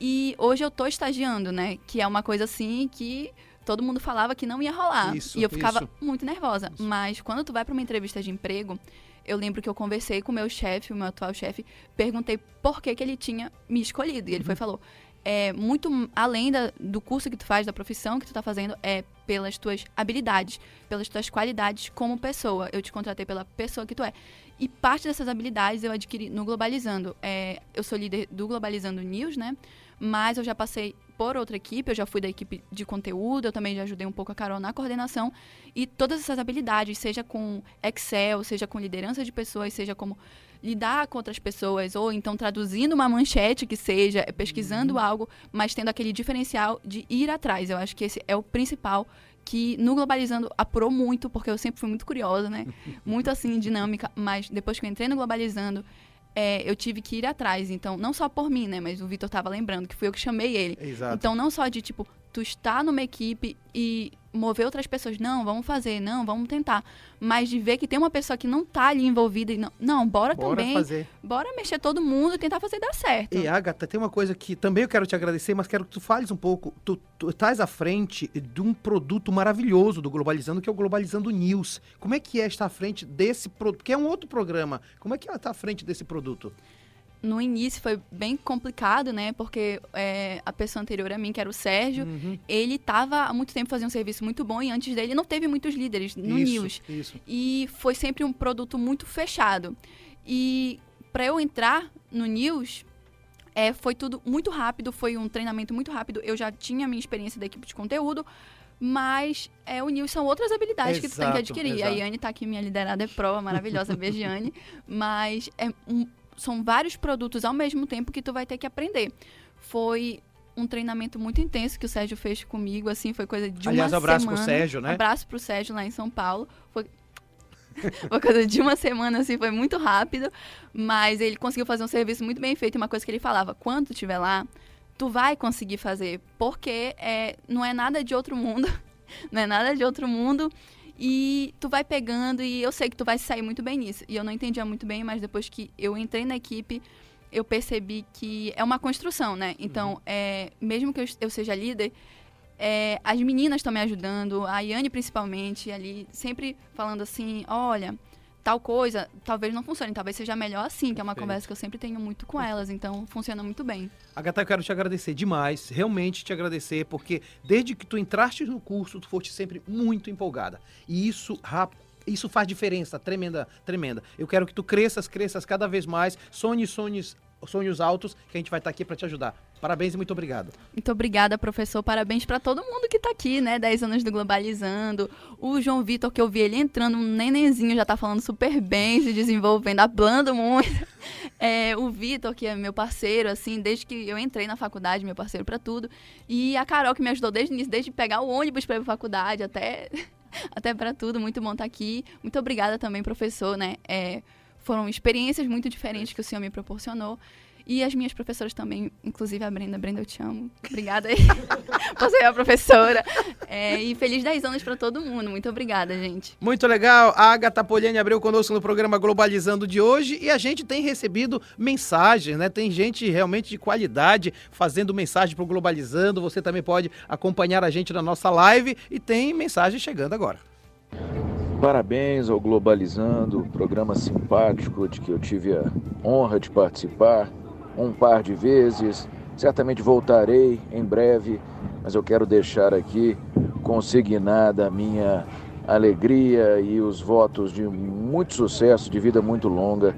E hoje eu tô estagiando, né? Que é uma coisa assim que todo mundo falava que não ia rolar. Isso, e eu ficava isso. muito nervosa. Mas quando tu vai para uma entrevista de emprego, eu lembro que eu conversei com o meu chefe, o meu atual chefe, perguntei por que, que ele tinha me escolhido. E ele foi e falou: é muito além da- do curso que tu faz, da profissão que tu tá fazendo, é pelas tuas habilidades, pelas tuas qualidades como pessoa. Eu te contratei pela pessoa que tu é. E parte dessas habilidades eu adquiri no Globalizando. É, eu sou líder do Globalizando News, né? Mas eu já passei por outra equipe, eu já fui da equipe de conteúdo, eu também já ajudei um pouco a Carol na coordenação. E todas essas habilidades, seja com Excel, seja com liderança de pessoas, seja como lidar com outras pessoas, ou então traduzindo uma manchete que seja, pesquisando algo, mas tendo aquele diferencial de ir atrás. Eu acho que esse é o principal que no Globalizando apurou muito, porque eu sempre fui muito curiosa, né? *laughs* Muito assim, dinâmica, mas depois que eu entrei no Globalizando, é, eu tive que ir atrás. Então, não só por mim, né? Mas o Vitor tava lembrando que fui eu que chamei ele. Exato. Então, não só de, tipo, tu estar numa equipe e mover outras pessoas, não, vamos fazer, não, vamos tentar. Mas de ver que tem uma pessoa que não tá ali envolvida e não, não bora, Bora também. fazer. Bora mexer todo mundo e tentar fazer dar certo. E Agatha, tem uma coisa que também eu quero te agradecer, mas quero que tu fales um pouco. Tu, tu estás à frente de um produto maravilhoso do Globalizando, que é o Globalizando News. Como é que é estar à frente desse produto? Que é um outro programa. Como é que ela está à frente desse produto? No início foi bem complicado, né? Porque é, a pessoa anterior a mim, que era o Sérgio, Uhum. ele estava há muito tempo fazendo um serviço muito bom e antes dele não teve muitos líderes no Isso, News. isso. E foi sempre um produto muito fechado. E para eu entrar no News, é, foi tudo muito rápido, foi um treinamento muito rápido. Eu já tinha a minha experiência da equipe de conteúdo, mas é, o News são outras habilidades que tu tem que Exato, adquirir. exato. A Yane tá aqui, minha liderada é prova, maravilhosa, beijo, Yane. *laughs* Mas é um- são vários produtos ao mesmo tempo que tu vai ter que aprender. Foi um treinamento muito intenso que o Sérgio fez comigo, assim, foi coisa de Aliás, uma abraço pro semana. Sérgio, né? Abraço pro Sérgio lá em São Paulo. Foi *laughs* uma coisa de uma semana, assim, foi muito rápido. Mas ele conseguiu fazer um serviço muito bem feito. E uma coisa que ele falava, quando tu estiver lá, tu vai conseguir fazer. Porque é, não é nada de outro mundo. *laughs* não é nada de outro mundo. E tu vai pegando e eu sei que tu vai sair muito bem nisso. E eu não entendia muito bem, mas depois que eu entrei na equipe, eu percebi que é uma construção, né? Então, é, mesmo que eu, eu seja líder, é, as meninas estão me ajudando, a Yane principalmente, ali, sempre falando assim, olha, tal coisa, talvez não funcione, talvez seja melhor assim, que é uma Perfeito. conversa que eu sempre tenho muito com elas, então funciona muito bem. Agatha, eu quero te agradecer demais, realmente te agradecer, porque desde que tu entraste no curso, tu foste sempre muito empolgada. E isso ra- isso faz diferença tremenda, tremenda. Eu quero que tu cresças, cresças cada vez mais, sonhe sonhos, sonhos altos, que a gente vai estar aqui para te ajudar. Parabéns e muito obrigado. Muito obrigada, professor. Parabéns para todo mundo que tá aqui, né? 10 anos do Globalizando. O João Vitor, que eu vi ele entrando, um nenenzinho, já tá falando super bem, se desenvolvendo, hablando muito. *laughs* É, o Vitor, que é meu parceiro, assim, desde que eu entrei na faculdade, meu parceiro para tudo. E a Carol, que me ajudou desde o início, desde pegar o ônibus para ir pra faculdade até, *laughs* até para tudo. Muito bom estar tá aqui. Muito obrigada também, professor, né? É, foram experiências muito diferentes que o senhor me proporcionou. E as minhas professoras também, inclusive a Brenda. Brenda, eu te amo. Obrigada aí *laughs* por ser a professora. É, e feliz 10 anos para todo mundo. Muito obrigada, gente. Muito legal. A Agatha Poliani abriu conosco no programa Globalizando de hoje e a gente tem recebido mensagens, né? Tem gente realmente de qualidade fazendo mensagem para o Globalizando. Você também pode acompanhar a gente na nossa live e tem mensagem chegando agora. Parabéns ao Globalizando, programa simpático de que eu tive a honra de participar um par de vezes. Certamente voltarei em breve, mas eu quero deixar aqui consignada a minha alegria e os votos de muito sucesso, de vida muito longa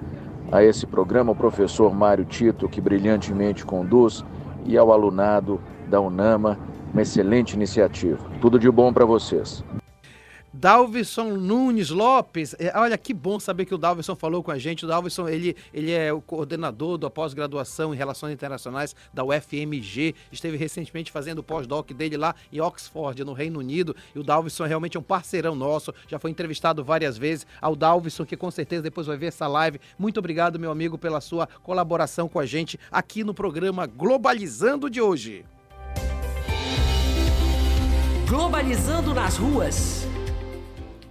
a esse programa, o professor Mário Tito, que brilhantemente conduz, e ao alunado da UNAMA, uma excelente iniciativa. Tudo de bom para vocês. Dalvison Nunes Lopes. É, olha que bom saber que o Dalvison falou com a gente. O Dalvison, ele, ele é o coordenador da pós-graduação em Relações Internacionais da UFMG. Esteve recentemente fazendo o pós-doc dele lá em Oxford, no Reino Unido. E o Dalvison é realmente um parceirão nosso. Já foi entrevistado várias vezes. Ao Dalvison, que com certeza depois vai ver essa live. Muito obrigado, meu amigo, pela sua colaboração com a gente aqui no programa Globalizando de hoje. Globalizando nas ruas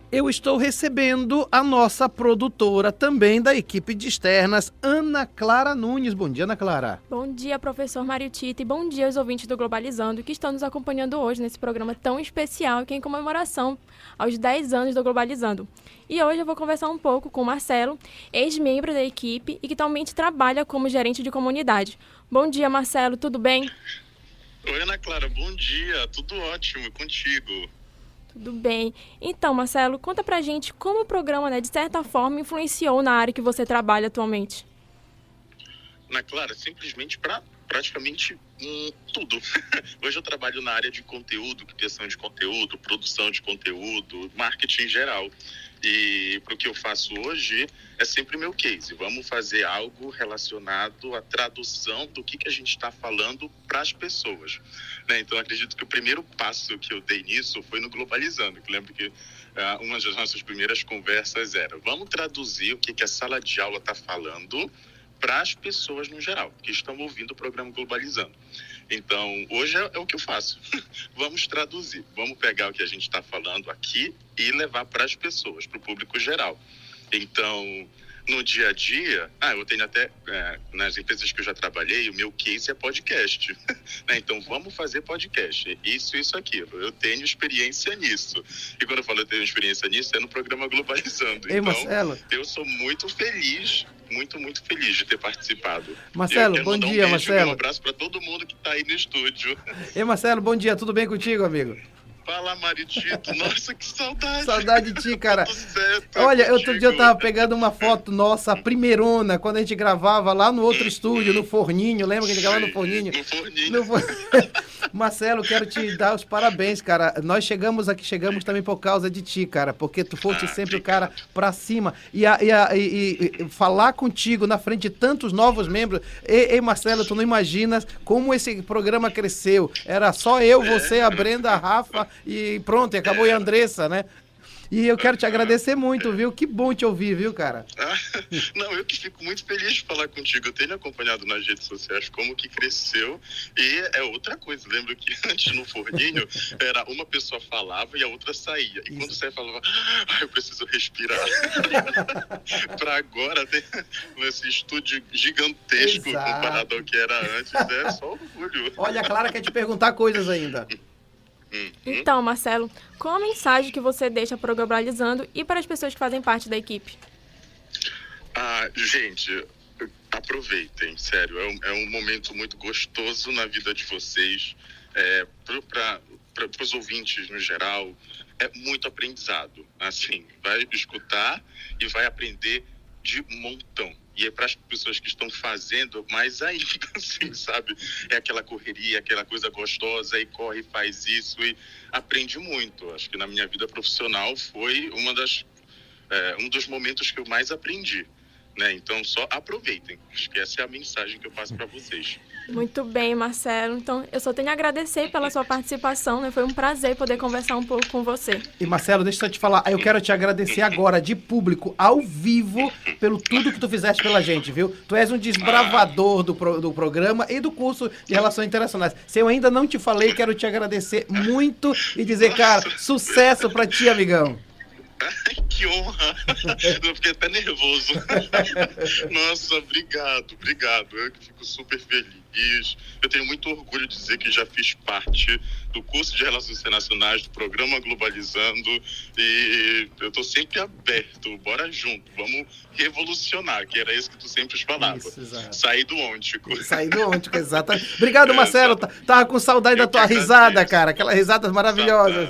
eu estou recebendo a nossa produtora também da equipe de externas, Ana Clara Nunes. Bom dia, Ana Clara. Bom dia, professor Mário Tito, e bom dia aos ouvintes do Globalizando que estão nos acompanhando hoje nesse programa tão especial que é em comemoração aos 10 anos do Globalizando. E hoje eu vou conversar um pouco com o Marcelo, ex-membro da equipe e que atualmente trabalha como gerente de comunidade. Bom dia, Marcelo, tudo bem? Oi, Ana Clara, bom dia, tudo ótimo contigo. Tudo bem. Então, Marcelo, conta pra gente como o programa, né, de certa forma, influenciou na área que você trabalha atualmente. Na Clara, simplesmente para praticamente hum, tudo. *laughs* Hoje eu trabalho na área de conteúdo, criação de conteúdo, produção de conteúdo, marketing em geral. E para o que eu faço hoje é sempre meu case. Vamos fazer algo relacionado à tradução do que, que a gente está falando para as pessoas. Né? Então, acredito que o primeiro passo que eu dei nisso foi no Globalizando. Que lembro que uh, uma das nossas primeiras conversas era: vamos traduzir o que, que a sala de aula está falando para as pessoas no geral que estão ouvindo o programa Globalizando. Então, hoje é, é o que eu faço. *laughs* vamos traduzir, vamos pegar o que a gente está falando aqui e levar para as pessoas, para o público geral. Então, no dia a dia, ah, eu tenho até, é, nas empresas que eu já trabalhei, o meu case é podcast. *laughs* né? Então, vamos fazer podcast. Isso, isso, aquilo. Eu tenho experiência nisso. E quando eu falo eu tenho experiência nisso, é no programa Globalizando. Ei, então, Marcelo. eu sou muito feliz muito, muito feliz de ter participado. Marcelo, bom dia, um beijo, Marcelo. Um abraço para todo mundo que está aí no estúdio. Ei, Marcelo, bom dia, tudo bem contigo, amigo? Fala, Maritito. Nossa, que saudade. Saudade de ti, cara. Olha, outro dia eu tava pegando uma foto nossa, primeirona, quando a gente gravava lá no outro estúdio, no Forninho. Lembra que a gente gravava no Forninho? No Forninho. No for... *laughs* Marcelo, quero te dar os parabéns, cara. Nós chegamos aqui, chegamos também por causa de ti, cara, porque tu foste ah, sempre o cara pra cima. E, a, e, a, e, e, falar contigo na frente de tantos novos membros. Ei, Marcelo, tu não imaginas como esse programa cresceu. Era só eu, você, a Brenda, a Rafa e pronto, e acabou e a Andressa, né? E eu quero te agradecer muito, viu? Que bom te ouvir, viu, cara? *laughs* não, eu que fico muito feliz de falar contigo. Eu tenho acompanhado nas redes sociais como que cresceu. E é outra coisa. Lembro que *laughs* antes no forninho era uma pessoa falava e a outra saía. E Isso. quando saía falava, ah, eu preciso respirar. *laughs* Para agora, nesse estúdio gigantesco Exato. comparado ao que era antes, é só orgulho. Olha, a Clara quer te perguntar coisas ainda. Uhum. Então, Marcelo, qual a mensagem que você deixa para o Globalizando e para as pessoas que fazem parte da equipe? Ah, gente, aproveitem, sério. É um, é um momento muito gostoso na vida de vocês. É, para os ouvintes no geral, é muito aprendizado. Assim, vai escutar e vai aprender de montão. E é para as pessoas que estão fazendo, mais ainda, *laughs* assim, sabe? É aquela correria, aquela coisa gostosa, e corre, faz isso e aprende muito. Acho que na minha vida profissional foi uma das, é, um dos momentos que eu mais aprendi. Né? Então, só aproveitem. Acho que essa é a mensagem que eu passo para vocês. Muito bem, Marcelo. Então, eu só tenho a agradecer pela sua participação, né? Foi um prazer poder conversar um pouco com você. E Marcelo, deixa eu te falar, eu quero te agradecer agora, de público, ao vivo, pelo tudo que tu fizeste pela gente, viu? Tu és um desbravador do, pro, do programa e do curso de Relações Internacionais. Se eu ainda não te falei, quero te agradecer muito e dizer, cara, sucesso pra ti, amigão. Que honra! *laughs* Eu fiquei até nervoso. *laughs* Nossa, obrigado, obrigado. Eu que fico super feliz. Eu tenho muito orgulho de dizer que já fiz parte do curso de Relações Internacionais, do programa Globalizando, e eu estou sempre aberto. Bora junto, vamos revolucionar, que era isso que tu sempre falava. Isso. Sair do ôntico. Sair do ôntico, exatamente. Obrigado, *laughs* Marcelo. Tá- Tava com saudade da tua risada, cara. Aquelas risadas maravilhosas.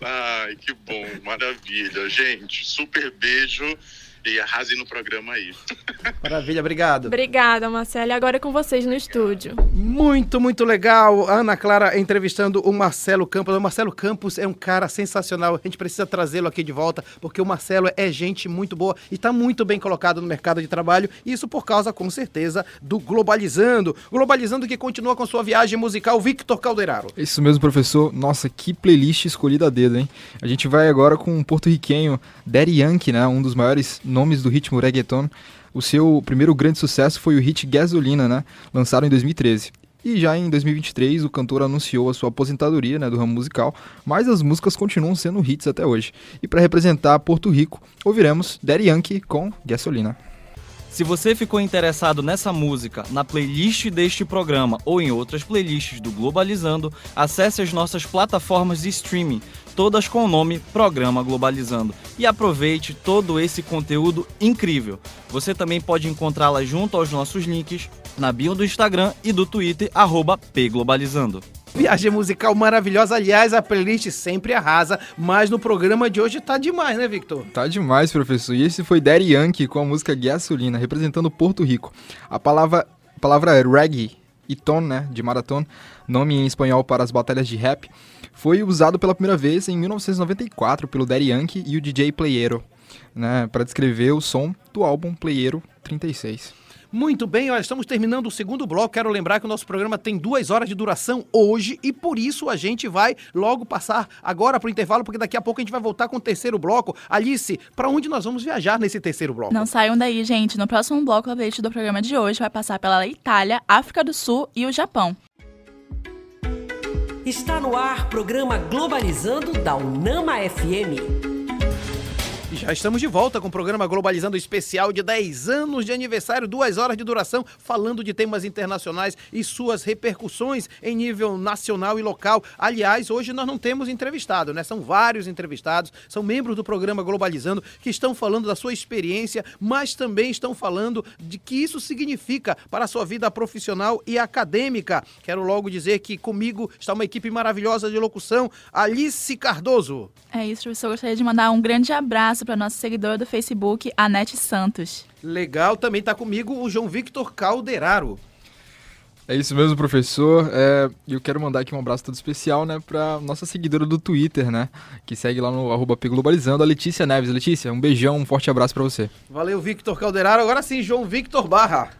Ai, que bom, maravilha. Gente, super beijo e arrasem no programa aí. *laughs* Maravilha, obrigado. Obrigada, Marcelo. E agora é com vocês no estúdio. Muito, muito legal. Ana Clara entrevistando o Marcelo Campos. O Marcelo Campos é um cara sensacional. A gente precisa trazê-lo aqui de volta, porque o Marcelo é gente muito boa e está muito bem colocado no mercado de trabalho. Isso por causa, com certeza, do Globalizando. Globalizando que continua com sua viagem musical, Victor Calderaro. Isso mesmo, professor. Nossa, que playlist escolhida a dedo, hein? A gente vai agora com um porto-riquenho, Daddy Yankee, né? Um dos maiores nomes do ritmo reggaeton. O seu primeiro grande sucesso foi o hit Gasolina, né? Lançado em 2013. E já em 2023, o cantor anunciou a sua aposentadoria né, do ramo musical, mas as músicas continuam sendo hits até hoje. E para representar Porto Rico, ouviremos Daddy Yankee com Gasolina. Se você ficou interessado nessa música, na playlist deste programa ou em outras playlists do Globalizando, acesse as nossas plataformas de streaming, todas com o nome Programa Globalizando, e aproveite todo esse conteúdo incrível. Você também pode encontrá-la junto aos nossos links na bio do Instagram e do Twitter, arroba pglobalizando. Viagem musical maravilhosa. Aliás, a playlist sempre arrasa, mas no programa de hoje tá demais, né, Victor? Tá demais, professor. E esse foi Daddy Yankee com a música Gasolina, representando Porto Rico. A palavra, a palavra reggae e ton, né, de maratona, nome em espanhol para as batalhas de rap, foi usado pela primeira vez em 1994 pelo Daddy Yankee e o DJ Playero, né, para descrever o som do álbum Playero 36. Muito bem, olha, estamos terminando o segundo bloco. Quero lembrar que o nosso programa tem duas horas de duração hoje e por isso a gente vai logo passar agora para o intervalo, porque daqui a pouco a gente vai voltar com o terceiro bloco. Alice, para onde nós vamos viajar nesse terceiro bloco? Não saiam daí, gente. No próximo bloco, a playlist do programa de hoje vai passar pela Itália, África do Sul e o Japão. Está no ar programa Globalizando da Unama FM. Já estamos de volta com o programa Globalizando especial de 10 anos de aniversário, duas horas de duração, falando de temas internacionais e suas repercussões em nível nacional e local. Aliás, hoje nós não temos entrevistado, né? São vários entrevistados, são membros do programa Globalizando que estão falando da sua experiência, mas também estão falando de que isso significa para a sua vida profissional e acadêmica. Quero logo dizer que comigo está uma equipe maravilhosa de locução, Alice Cardoso. É isso, professor. Eu gostaria de mandar um grande abraço para nossa seguidora do Facebook, Anete Santos. Legal, também está comigo o João Victor Calderaro. É isso mesmo, professor. É, eu quero mandar aqui um abraço todo especial, né, pra nossa seguidora do Twitter, né, que segue lá no arroba Globalizando, a Letícia Neves. Letícia, um beijão, um forte abraço para você. Valeu, Victor Calderaro. Agora sim, João Victor Barra.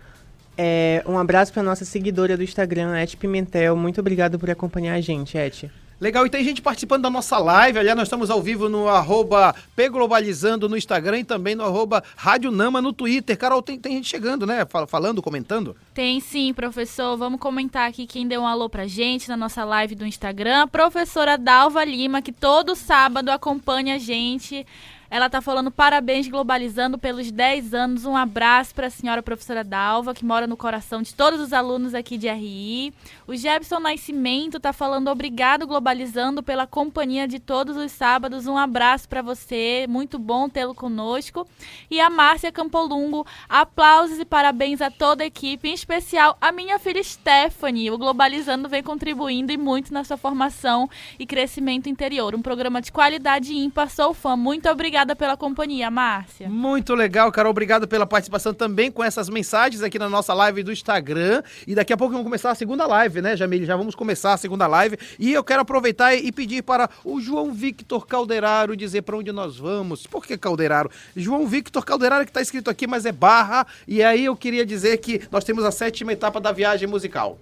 É, um abraço para nossa seguidora do Instagram, Et Pimentel. Muito obrigado por acompanhar a gente, Et. Legal, e tem gente participando da nossa live. Aliás, nós estamos ao vivo no arroba Pglobalizando no Instagram e também no arroba Rádio Nama no Twitter. Carol, tem, tem gente chegando, né? Falando, comentando. Tem sim, professor. Vamos comentar aqui quem deu um alô pra gente na nossa live do Instagram. A professora Dalva Lima, que todo sábado acompanha a gente. Ela tá falando parabéns globalizando pelos 10 anos. Um abraço para a senhora professora Dalva, que mora no coração de todos os alunos aqui de RI. O Jebson Nascimento tá falando obrigado globalizando pela companhia de todos os sábados. Um abraço para você, muito bom tê-lo conosco. E a Márcia Campolungo, aplausos e parabéns a toda a equipe, em especial a minha filha Stephanie. O Globalizando vem contribuindo e muito na sua formação e crescimento interior. Um programa de qualidade ímpar. Sou fã. Muito obrigada pela companhia, Márcia. Muito legal, Carol. Obrigado pela participação também com essas mensagens aqui na nossa live do Instagram. E daqui a pouco vamos começar a segunda live, né, Jamile? Já vamos começar a segunda live. E eu quero aproveitar e pedir para o João Victor Calderaro dizer para onde nós vamos. Por que Calderaro? João Victor Calderaro que está escrito aqui, mas é barra. E aí eu queria dizer que nós temos a sétima etapa da viagem musical.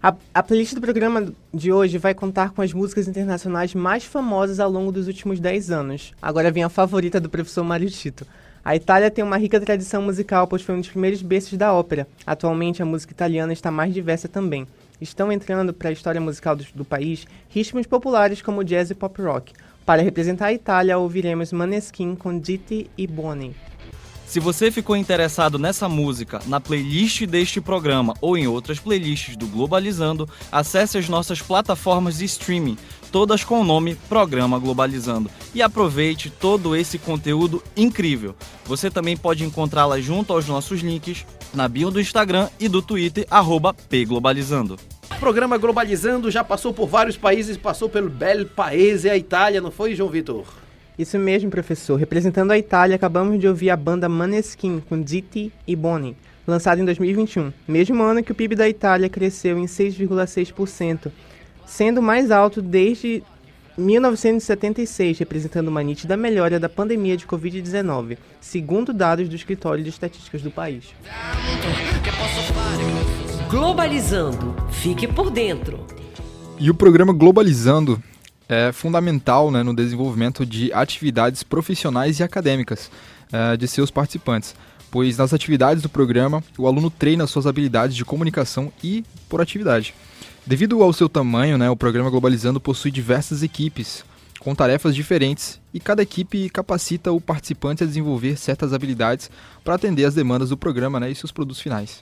A, a, playlist do programa de hoje vai contar com as músicas internacionais mais famosas ao longo dos últimos 10 anos. Agora vem a favorita do professor Mário Tito. A Itália tem uma rica tradição musical, pois foi um dos primeiros berços da ópera. Atualmente, a música italiana está mais diversa também. Estão entrando para a história musical do, do país ritmos populares como jazz e pop rock. Para representar a Itália, ouviremos Maneskin com Ditti e Boni. Se você ficou interessado nessa música, na playlist deste programa ou em outras playlists do Globalizando, acesse as nossas plataformas de streaming, todas com o nome Programa Globalizando, e aproveite todo esse conteúdo incrível. Você também pode encontrá-la junto aos nossos links na bio do Instagram e do Twitter, pglobalizando. O programa Globalizando já passou por vários países, passou pelo Bel Paese, a Itália, não foi, João Vitor? Isso mesmo, professor. Representando a Itália, acabamos de ouvir a banda Maneskin com Ditti e Boni, lançada em 2021, mesmo ano que o PIB da Itália cresceu em 6,6%, sendo o mais alto desde 1976, representando uma nítida melhora da pandemia de Covid-19, segundo dados do Escritório de Estatísticas do país. Globalizando. Fique por dentro. E o programa Globalizando é fundamental né, no desenvolvimento de atividades profissionais e acadêmicas é, de seus participantes, pois nas atividades do programa o aluno treina suas habilidades de comunicação e por atividade. Devido ao seu tamanho, né, o programa Globalizando possui diversas equipes com tarefas diferentes e cada equipe capacita o participante a desenvolver certas habilidades para atender às demandas do programa né, e seus produtos finais.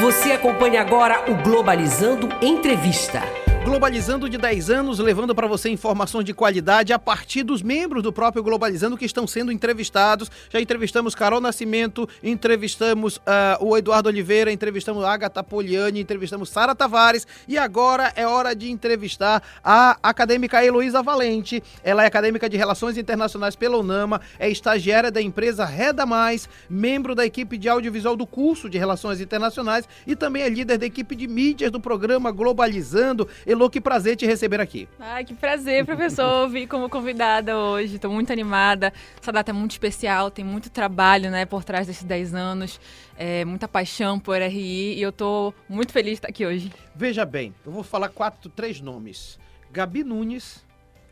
Você acompanha agora o Globalizando Entrevista. Globalizando de 10 anos, levando para você informações de qualidade a partir dos membros do próprio Globalizando que estão sendo entrevistados. Já entrevistamos Carol Nascimento, entrevistamos uh, o Eduardo Oliveira, entrevistamos Agatha Poliani, entrevistamos Sara Tavares e agora é hora de entrevistar a acadêmica Heloísa Valente. Ela é acadêmica de Relações Internacionais pela UNAMA, é estagiária da empresa Reda Mais, membro da equipe de audiovisual do curso de Relações Internacionais e também é líder da equipe de mídias do programa Globalizando. Elô, que prazer te receber aqui. Ai, que prazer, professor, *laughs* vir como convidada hoje. Estou muito animada. Essa data é muito especial, tem muito trabalho né, por trás desses 10 anos, é, muita paixão por RI e eu estou muito feliz de estar aqui hoje. Veja bem, eu vou falar quatro, três nomes. Gabi Nunes,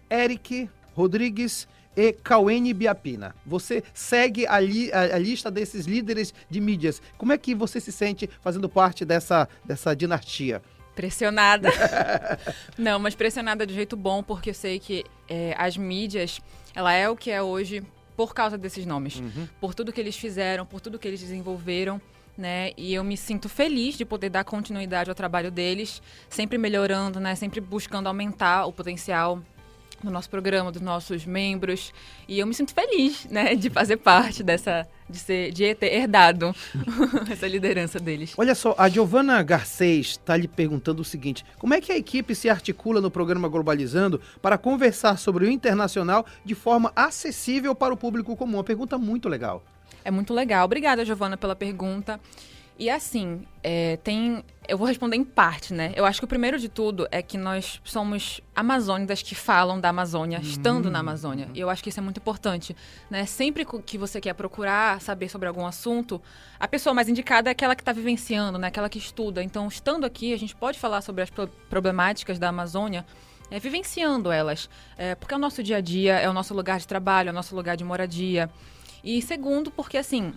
Eric Rodrigues e Cauene Biapina. Você segue a, li, a, a, lista desses líderes de mídias. Como é que você se sente fazendo parte dessa, dessa dinastia? Pressionada. *laughs* Não, mas pressionada de jeito bom, porque eu sei que é, as mídias, ela é o que é hoje por causa desses nomes. Uhum. Por tudo que eles fizeram, por tudo que eles desenvolveram. Né? E eu me sinto feliz de poder dar continuidade ao trabalho deles, sempre melhorando, né? Sempre buscando aumentar o potencial do nosso programa, dos nossos membros. E eu me sinto feliz, né, de fazer parte dessa, de, ser, de ter herdado *laughs* essa liderança deles. Olha só, a Giovana Garcês está lhe perguntando o seguinte: como é que a equipe se articula no programa Globalizando para conversar sobre o internacional de forma acessível para o público comum? Uma pergunta muito legal. É muito legal. Obrigada, Giovana, pela pergunta. E assim, é, tem. Eu vou responder em parte, né? Eu acho que o primeiro de tudo é que nós somos amazônidas que falam da Amazônia, estando na Amazônia. E eu acho que isso é muito importante, né? Sempre que você quer procurar saber sobre algum assunto, a pessoa mais indicada é aquela que está vivenciando, né? Aquela que estuda. Então, estando aqui, a gente pode falar sobre as problemáticas da Amazônia. É, vivenciando elas. É, porque é o nosso dia a dia, é o nosso lugar de trabalho, é o nosso lugar de moradia. E segundo, porque assim,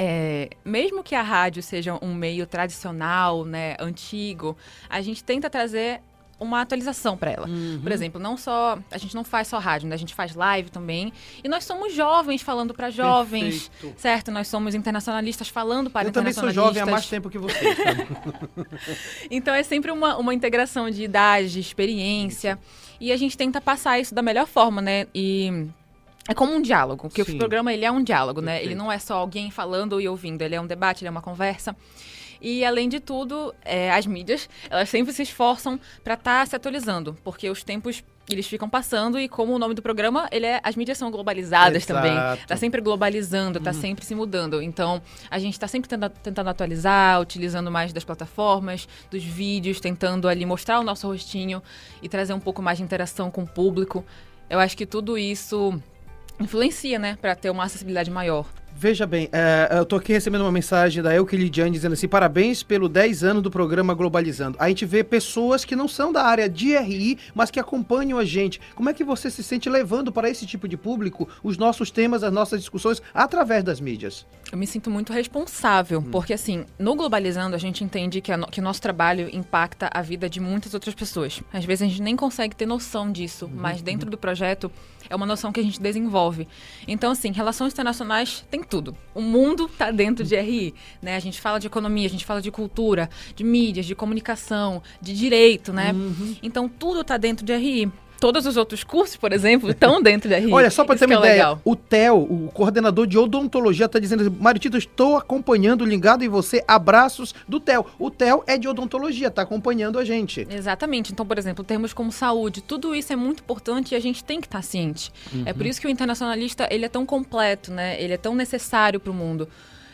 é, mesmo que a rádio seja um meio tradicional, né, antigo, a gente tenta trazer uma atualização para ela. Uhum. Por exemplo, não só a gente não faz só rádio, né? A gente faz live também. E nós somos jovens falando para jovens, Perfeito. certo? Nós somos internacionalistas falando para Eu também sou internacionalistas. jovem há mais tempo que vocês. *laughs* Então é sempre uma, uma integração de idade, de experiência. E a gente tenta passar isso da melhor forma, né? E é como um diálogo, porque Sim. o programa ele é um diálogo, né? Ele Perfeito. não é só alguém falando e ouvindo, ele é um debate, ele é uma conversa. E além de tudo, é, as mídias, elas sempre se esforçam para estar se atualizando, porque os tempos eles ficam passando e como o nome do programa, ele é, as mídias são globalizadas Exato. também. Tá sempre globalizando, tá sempre se mudando. Então, a gente tá sempre tenta- tentando atualizar, utilizando mais das plataformas, dos vídeos, tentando ali mostrar o nosso rostinho e trazer um pouco mais de interação com o público. Eu acho que tudo isso influencia, né, para ter uma acessibilidade maior. Veja bem, é, eu tô aqui recebendo uma mensagem da Elke Lidiane dizendo assim: parabéns pelo 10 anos do programa Globalizando. A gente vê pessoas que não são da área de RI, mas que acompanham a gente. Como é que você se sente levando para esse tipo de público os nossos temas, as nossas discussões através das mídias? Eu me sinto muito responsável, Hum. porque assim, no Globalizando a gente entende que, a no- que o nosso trabalho impacta a vida de muitas outras pessoas. Às vezes a gente nem consegue ter noção disso, Uhum, mas dentro do projeto é uma noção que a gente desenvolve. Então, assim, relações internacionais tem tudo. O mundo tá dentro de RI, né? A gente fala de economia, a gente fala de cultura, de mídias, de comunicação, de direito, né? Uhum. Então, tudo tá dentro de RI. Todos os outros cursos, por exemplo, estão *laughs* dentro de RI. Olha, só para ter uma que é ideia, legal. o Theo, o coordenador de odontologia, está dizendo assim, Maritito, estou acompanhando, ligado em você, abraços do Theo. O Theo é de odontologia, tá acompanhando a gente. Exatamente. Então, por exemplo, termos como saúde, tudo isso é muito importante e a gente tem que estar ciente. Uhum. É por isso que o internacionalista ele é tão completo, né? Ele é tão necessário para o mundo.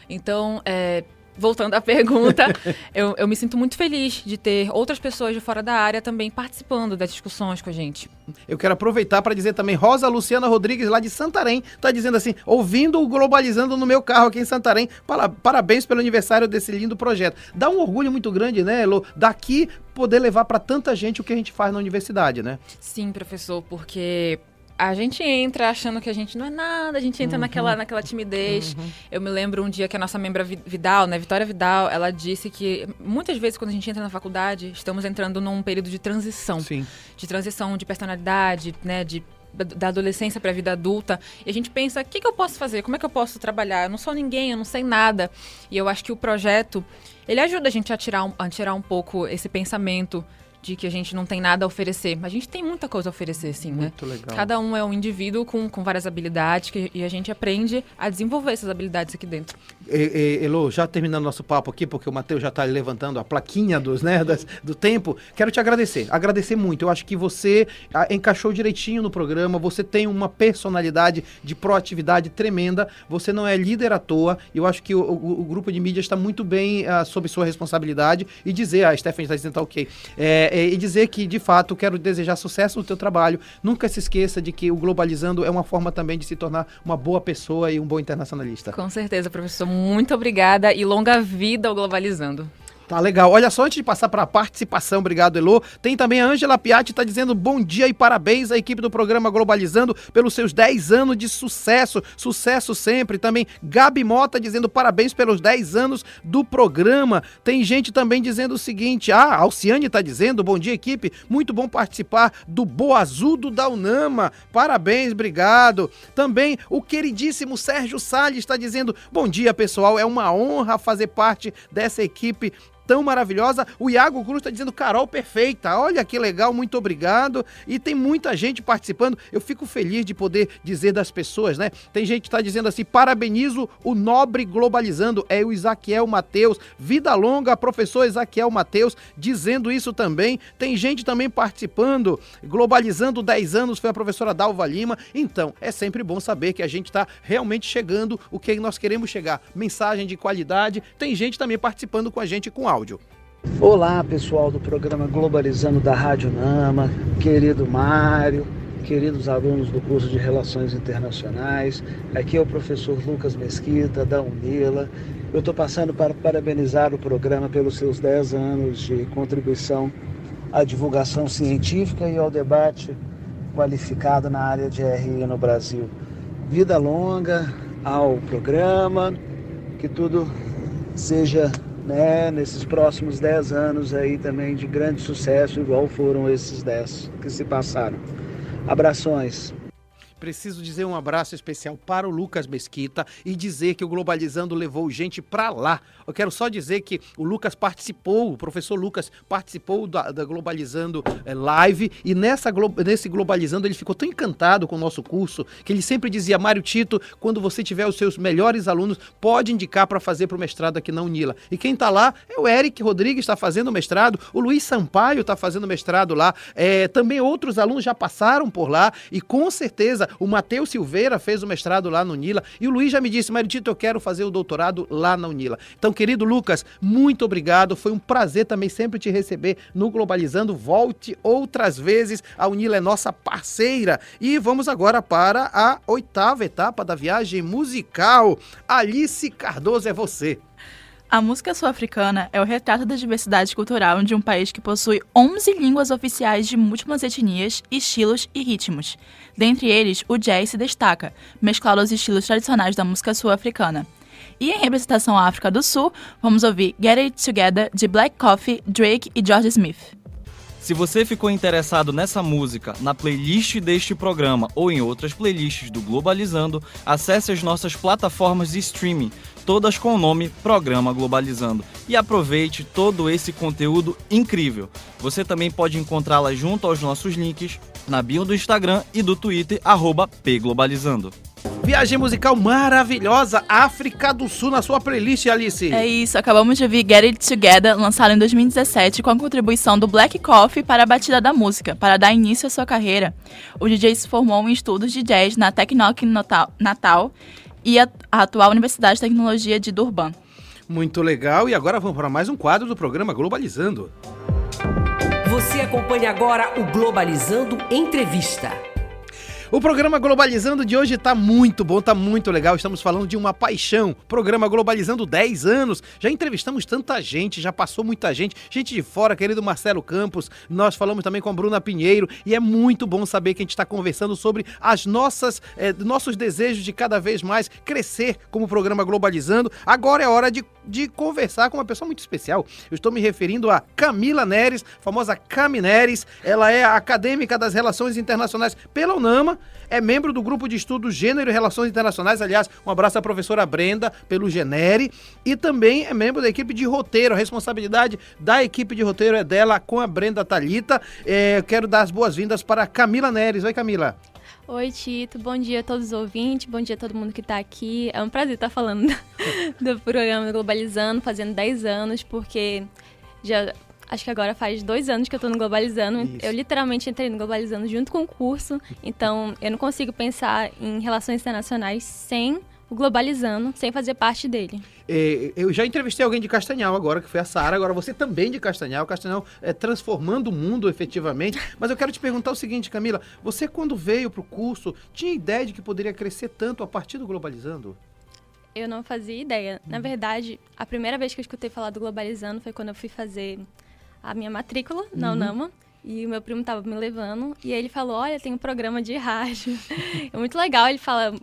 Então, é, voltando à pergunta, *laughs* eu, eu me sinto muito feliz de ter outras pessoas de fora da área também participando das discussões com a gente. Eu quero aproveitar para dizer também, Rosa Luciana Rodrigues, lá de Santarém, tá dizendo assim, ouvindo o Globalizando no meu carro aqui em Santarém, para- parabéns pelo aniversário desse lindo projeto. Dá um orgulho muito grande, né, Elo? Daqui poder levar para tanta gente o que a gente faz na universidade, né? Sim, professor, porque a gente entra achando que a gente não é nada, a gente entra Uhum. naquela, naquela timidez. Eu me lembro um dia que a nossa membra Vi- Vidal, né, Vitória Vidal, ela disse que muitas vezes quando a gente entra na faculdade, estamos entrando num período de transição. Sim. De transição de personalidade, né, de da adolescência para a vida adulta, e a gente pensa, o que, que eu posso fazer? Como é que eu posso trabalhar? Eu não sou ninguém, eu não sei nada. E eu acho que o projeto, ele ajuda a gente a tirar um, a tirar um pouco esse pensamento de que a gente não tem nada a oferecer. A gente tem muita coisa a oferecer, sim, né? Muito legal. Cada um é um indivíduo com, com várias habilidades que, e a gente aprende a desenvolver essas habilidades aqui dentro. E, e, Elo, já terminando nosso papo aqui, porque o Matheus já está levantando a plaquinha dos, né, das- do tempo, quero te agradecer. Agradecer muito. Eu acho que você ah, encaixou direitinho no programa, você tem uma personalidade de proatividade tremenda, você não é líder à toa, e eu acho que o, o- o grupo de mídia está muito bem ah, sob sua responsabilidade e dizer, a Stephanie está dizendo, tá ok, é, é, e dizer que, de fato, quero desejar sucesso no teu trabalho. Nunca se esqueça de que o Globalizando é uma forma também de se tornar uma boa pessoa e um bom internacionalista. Com certeza, professor. Muito obrigada e longa vida ao Globalizando. Tá legal. Olha só, antes de passar para a participação, obrigado, Elô. Tem também a Ângela Piatti, tá dizendo bom dia e parabéns à equipe do programa Globalizando pelos seus 10 anos de sucesso. Sucesso sempre. Também Gabi Mota dizendo parabéns pelos 10 anos do programa. Tem gente também dizendo o seguinte: ah, Alciane tá dizendo, bom dia, equipe. Muito bom participar do Boazudo da Unama. Parabéns, obrigado. Também o queridíssimo Sérgio Salles está dizendo: bom dia, pessoal. É uma honra fazer parte dessa equipe tão maravilhosa. O Iago Cruz está dizendo Carol perfeita. Olha que legal, muito obrigado. E tem muita gente participando. Eu fico feliz de poder dizer das pessoas, né? Tem gente que está dizendo assim: parabenizo o nobre globalizando. É o Isaquiel Mateus. Vida longa, professor Isaquiel Mateus, dizendo isso também. Tem gente também participando. Globalizando 10 anos foi a professora Dalva Lima. Então, é sempre bom saber que a gente está realmente chegando o que nós queremos chegar. Mensagem de qualidade. Tem gente também participando com a gente com áudio. Olá, pessoal do programa Globalizando da Rádio Nama, querido Mário, queridos alunos do curso de Relações Internacionais. Aqui é o professor Lucas Mesquita, da Unila. Eu estou passando para parabenizar o programa pelos seus 10 anos de contribuição à divulgação científica e ao debate qualificado na área de RI no Brasil. Vida longa ao programa, que tudo seja né, nesses próximos 10 anos aí também de grande sucesso, igual foram esses 10 que se passaram. Abrações. Preciso dizer um abraço especial para o Lucas Mesquita e dizer que o Globalizando levou gente para lá. Eu quero só dizer que o Lucas participou, o professor Lucas participou da, da Globalizando eh, Live e nessa, nesse Globalizando ele ficou tão encantado com o nosso curso que ele sempre dizia: Mário Tito, quando você tiver os seus melhores alunos, pode indicar para fazer para o mestrado aqui na Unila. E quem está lá é o Eric Rodrigues, está fazendo mestrado, o Luiz Sampaio está fazendo mestrado lá, é, também outros alunos já passaram por lá e com certeza o Matheus Silveira fez o mestrado lá no Unila. E o Luiz já me disse, Maritito, eu quero fazer o doutorado lá na Unila. Então, querido Lucas, muito obrigado. Foi um prazer também sempre te receber no Globalizando. Volte outras vezes. A Unila é nossa parceira. E vamos agora para a oitava etapa da viagem musical. Alice Cardoso é você. A música sul-africana é o retrato da diversidade cultural de um país que possui 11 línguas oficiais de múltiplas etnias, estilos e ritmos. Dentre eles, o jazz se destaca, mesclado aos estilos tradicionais da música sul-africana. E em representação à África do Sul, vamos ouvir Get It Together de Black Coffee, Drake e George Smith. Se você ficou interessado nessa música, na playlist deste programa ou em outras playlists do Globalizando, acesse as nossas plataformas de streaming, todas com o nome Programa Globalizando, e aproveite todo esse conteúdo incrível. Você também pode encontrá-la junto aos nossos links na bio do Instagram e do Twitter, pglobalizando. Viagem musical maravilhosa, África do Sul na sua playlist, Alice. É isso, acabamos de ouvir Get It Together, lançado em 2017 com a contribuição do Black Coffee para a batida da música. Para dar início à sua carreira, o DJ se formou em estudos de jazz na Tecnoc Natal e a, a atual Universidade de Tecnologia de Durban. Muito legal, e agora vamos para mais um quadro do programa Globalizando. Você acompanha agora o Globalizando Entrevista. O programa Globalizando de hoje tá muito bom, tá muito legal. Estamos falando de uma paixão. Programa Globalizando 10 anos. Já entrevistamos tanta gente, já passou muita gente, gente de fora, querido Marcelo Campos. Nós falamos também com a Bruna Pinheiro e é muito bom saber que a gente está conversando sobre as nossas eh, nossos desejos de cada vez mais crescer como programa Globalizando. Agora é hora de, de conversar com uma pessoa muito especial. Eu estou me referindo a Camila Neres, famosa Cami Neres. Ela é acadêmica das Relações Internacionais pela UNAMA é membro do grupo de estudos Gênero e Relações Internacionais. Aliás, um abraço à professora Brenda pelo Genere. E também é membro da equipe de roteiro. A responsabilidade da equipe de roteiro é dela com a Brenda Talita. É, quero dar as boas-vindas para Camila Neres. Oi, Camila. Oi, Tito. Bom dia a todos os ouvintes. Bom dia a todo mundo que está aqui. É um prazer estar falando *laughs* do programa Globalizando, fazendo 10 anos, porque já Acho que agora faz dois anos que eu tô no Globalizando. Isso. Eu literalmente entrei no Globalizando junto com o curso. Então, eu não consigo pensar em relações internacionais sem o Globalizando, sem fazer parte dele. É, eu já entrevistei alguém de Castanhal agora, que foi a Sara. Agora você também de Castanhal. Castanhal é transformando o mundo efetivamente. Mas eu quero te perguntar o seguinte, Camila. Você, quando veio para o curso, tinha ideia de que poderia crescer tanto a partir do Globalizando? Eu não fazia ideia. Na verdade, a primeira vez que eu escutei falar do Globalizando foi quando eu fui fazer a minha matrícula na uhum. UNAMA. E o meu primo tava me levando. E aí ele falou: Olha, tem um programa de rádio. *laughs* é muito legal. Ele fala.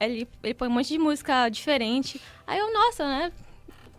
Ele, ele põe um monte de música diferente. Aí eu, nossa, né?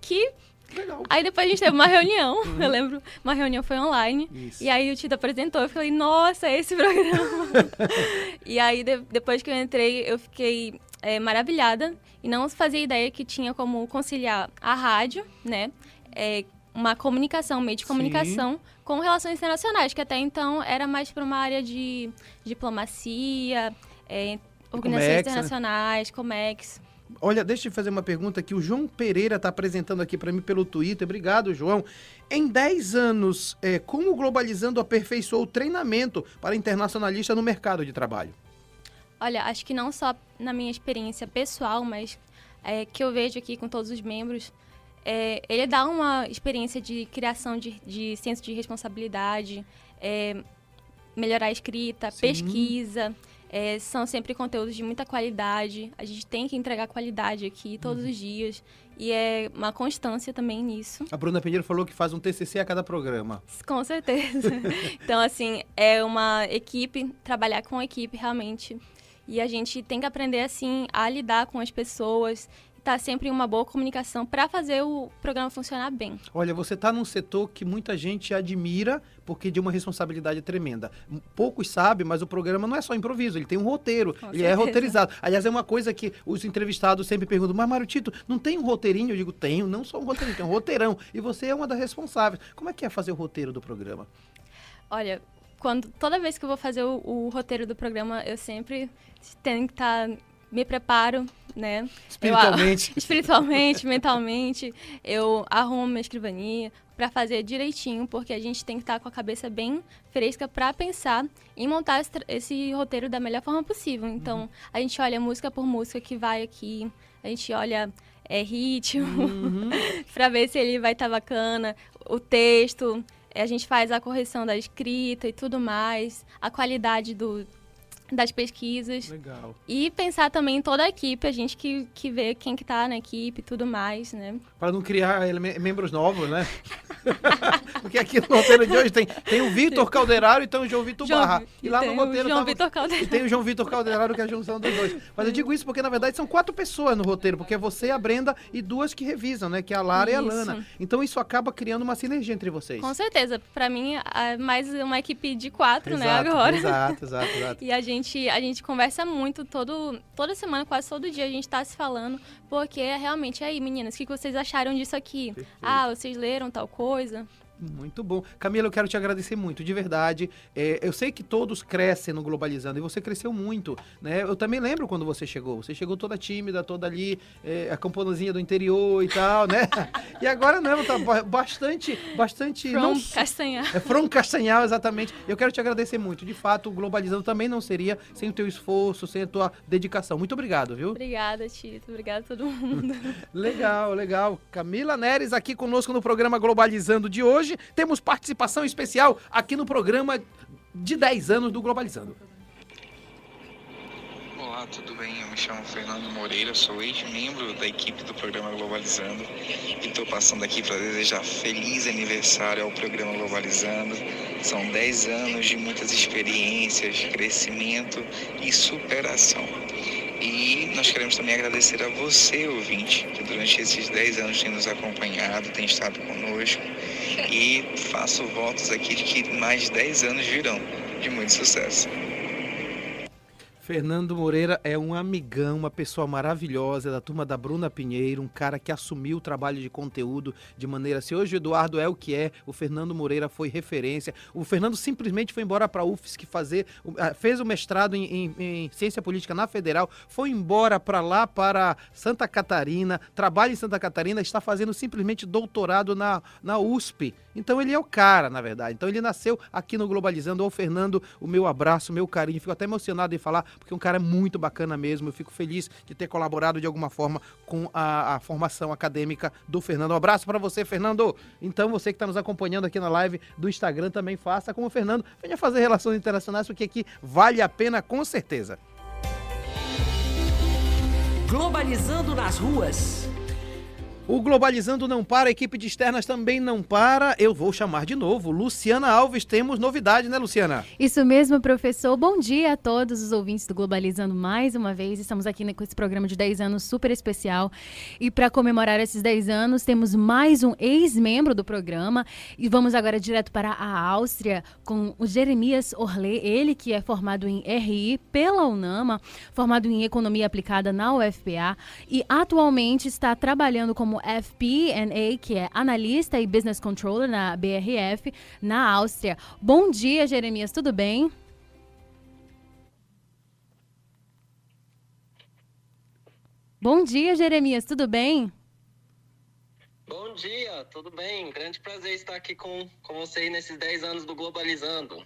Que. Legal. Aí depois a gente teve uma *laughs* reunião. Uhum. Eu lembro, uma reunião foi online. Isso. E aí o Tito apresentou. Eu falei: Nossa, é esse programa. *laughs* e aí de, depois que eu entrei, eu fiquei é, maravilhada. E não fazia ideia que tinha como conciliar a rádio, né? É, uma comunicação, meio de comunicação Sim. com relações internacionais, que até então era mais para uma área de diplomacia, é, organizações Comex, internacionais, né? Comex. Olha, deixa eu fazer uma pergunta que o João Pereira está apresentando aqui para mim pelo Twitter. Obrigado, João. Em 10 anos, é, como o Globalizando aperfeiçoou o treinamento para internacionalista no mercado de trabalho? Olha, acho que não só na minha experiência pessoal, mas é, que eu vejo aqui com todos os membros, é, ele dá uma experiência de criação de, de senso de responsabilidade, é, melhorar a escrita, Sim. pesquisa. É, são sempre conteúdos de muita qualidade. A gente tem que entregar qualidade aqui todos uhum. os dias. E é uma constância também nisso. A Bruna Pinheiro falou que faz um TCC a cada programa. Com certeza. *laughs* então, assim, é uma equipe, trabalhar com equipe realmente. E a gente tem que aprender, assim, a lidar com as pessoas estar sempre em uma boa comunicação para fazer o programa funcionar bem. Olha, você está num setor que muita gente admira porque de uma responsabilidade tremenda. Poucos sabem, mas o programa não é só improviso, ele tem um roteiro, Com ele é certeza. roteirizado. Aliás, é uma coisa que os entrevistados sempre perguntam, mas Mário Tito, não tem um roteirinho? Eu digo, tenho, não só um roteirinho, tem um roteirão. E você é uma das responsáveis. Como é que é fazer o roteiro do programa? Olha, quando toda vez que eu vou fazer o, o roteiro do programa, eu sempre tenho que estar me preparo, né? Eu- Espiritualmente. *laughs* espiritualmente, mentalmente, eu arrumo minha escrivania para fazer direitinho, porque a gente tem que estar com a cabeça bem fresca para pensar em montar esse, esse roteiro da melhor forma possível. Então, a gente olha música por música que vai aqui, a gente olha é, ritmo, *laughs* para ver se ele vai estar bacana, o texto, a gente faz a correção da escrita e tudo mais, a qualidade do, das pesquisas. Legal. E pensar também em toda a equipe, a gente que, que vê quem que tá na equipe e tudo mais, né? Para não criar membros novos, né? *laughs* Porque aqui no roteiro de hoje tem, tem o Vitor Calderaro e tem o João Vitor João- Barra. E lá no roteiro João Vitor Calderaro. E tem o João Vitor Calderaro, que é a junção dos dois. Mas eu digo isso porque, na verdade, são quatro pessoas no roteiro, porque é você, a Brenda e duas que revisam, né? Que é a Lara e a Isso. Lana. Então isso acaba criando uma sinergia entre vocês. Com certeza. Pra mim, é mais uma equipe de quatro, né, Exato, agora. exato, exato, exato. *laughs* E a gente, a gente conversa muito, todo, toda semana, quase todo dia, a gente tá se falando, porque realmente, aí, meninas, o que que vocês acharam disso aqui? Ah, vocês leram tal coisa? Muito bom. Camila, eu quero te agradecer muito, de verdade. É, eu sei que todos crescem no Globalizando e você cresceu muito, né? Eu também lembro quando você chegou. Você chegou toda tímida, toda ali, é, a camponazinha do interior e tal, né? *laughs* E agora não, tá ba- bastante, bastante... From não, Castanhar. É From Castanhal, exatamente. Eu quero te agradecer muito. De fato, o Globalizando também não seria sem o teu esforço, sem a tua dedicação. Muito obrigado, viu? Obrigada, Tito. Obrigada a todo mundo. *laughs* Legal, legal. Camila Neres aqui conosco no programa Globalizando de hoje. Temos participação especial aqui no programa de 10 anos do Globalizando. Olá, tudo bem? Eu me chamo Fernando Moreira, sou ex-membro da equipe do programa Globalizando e estou passando aqui para desejar feliz aniversário ao programa Globalizando. São 10 anos de muitas experiências, crescimento e superação. E nós queremos também agradecer a você, ouvinte, que durante esses 10 anos tem nos acompanhado, tem estado conosco. E faço votos aqui de que mais 10 anos virão de muito sucesso. Fernando Moreira é um amigão, uma pessoa maravilhosa da turma da Bruna Pinheiro, um cara que assumiu o trabalho de conteúdo de maneira. Se hoje o Eduardo é o que é, o Fernando Moreira foi referência. O Fernando simplesmente foi embora para a UFSC fazer, fez o mestrado em, em- em ciência política na Federal, foi embora para lá para Santa Catarina, trabalha em Santa Catarina, está fazendo simplesmente doutorado na, na USP. Então ele é o cara, na verdade. Então ele nasceu aqui no Globalizando. Ô Fernando, o meu abraço, o meu carinho. Fico até emocionado em falar, porque é um cara muito bacana mesmo. Eu fico feliz de ter colaborado de alguma forma com a, a formação acadêmica do Fernando. Um abraço para você, Fernando. Então você que está nos acompanhando aqui na live do Instagram também faça como o Fernando. Venha fazer relações internacionais, porque aqui vale a pena com certeza. Globalizando nas ruas. O Globalizando não para, a equipe de externas também não para. Eu vou chamar de novo. Luciana Alves, temos novidade, né, Luciana? Isso mesmo, professor. Bom dia a todos os ouvintes do Globalizando mais uma vez. Estamos aqui né, com esse programa de 10 anos super especial. E para comemorar esses 10 anos, temos mais um ex-membro do programa. E vamos agora direto para a Áustria com o Jeremias Orlé, ele que é formado em RI pela UNAMA, formado em Economia Aplicada na UFPA e atualmente está trabalhando como FP&A, que é analista e business controller na BRF, na Áustria. Bom dia, Jeremias, tudo bem? Bom dia, Jeremias, tudo bem? Bom dia, tudo bem? Grande prazer estar aqui com, com você aí nesses 10 anos do Globalizando.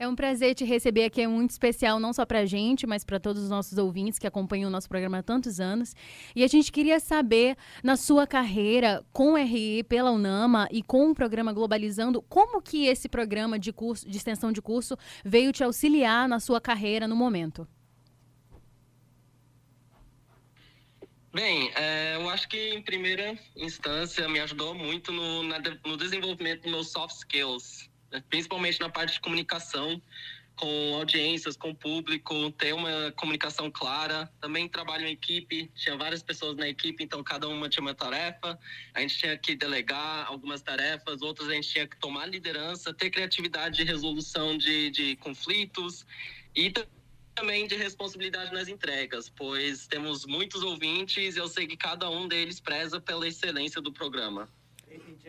É um prazer te receber aqui, é muito especial, não só pra gente, mas para todos os nossos ouvintes que acompanham o nosso programa há tantos anos. E a gente queria saber, na sua carreira com o RI pela UNAMA e com o programa Globalizando, como que esse programa de curso, de extensão de curso, veio te auxiliar na sua carreira no momento? Bem, é, eu acho que em primeira instância me ajudou muito no, na no desenvolvimento dos meus soft skills? Principalmente na parte de comunicação, com audiências, com público, ter uma comunicação clara. Também trabalho em equipe, tinha várias pessoas na equipe, então cada uma tinha uma tarefa. A gente tinha que delegar algumas tarefas, outras a gente tinha que tomar liderança, ter criatividade de resolução de, de conflitos e também de responsabilidade nas entregas, pois temos muitos ouvintes e eu sei que cada um deles preza pela excelência do programa.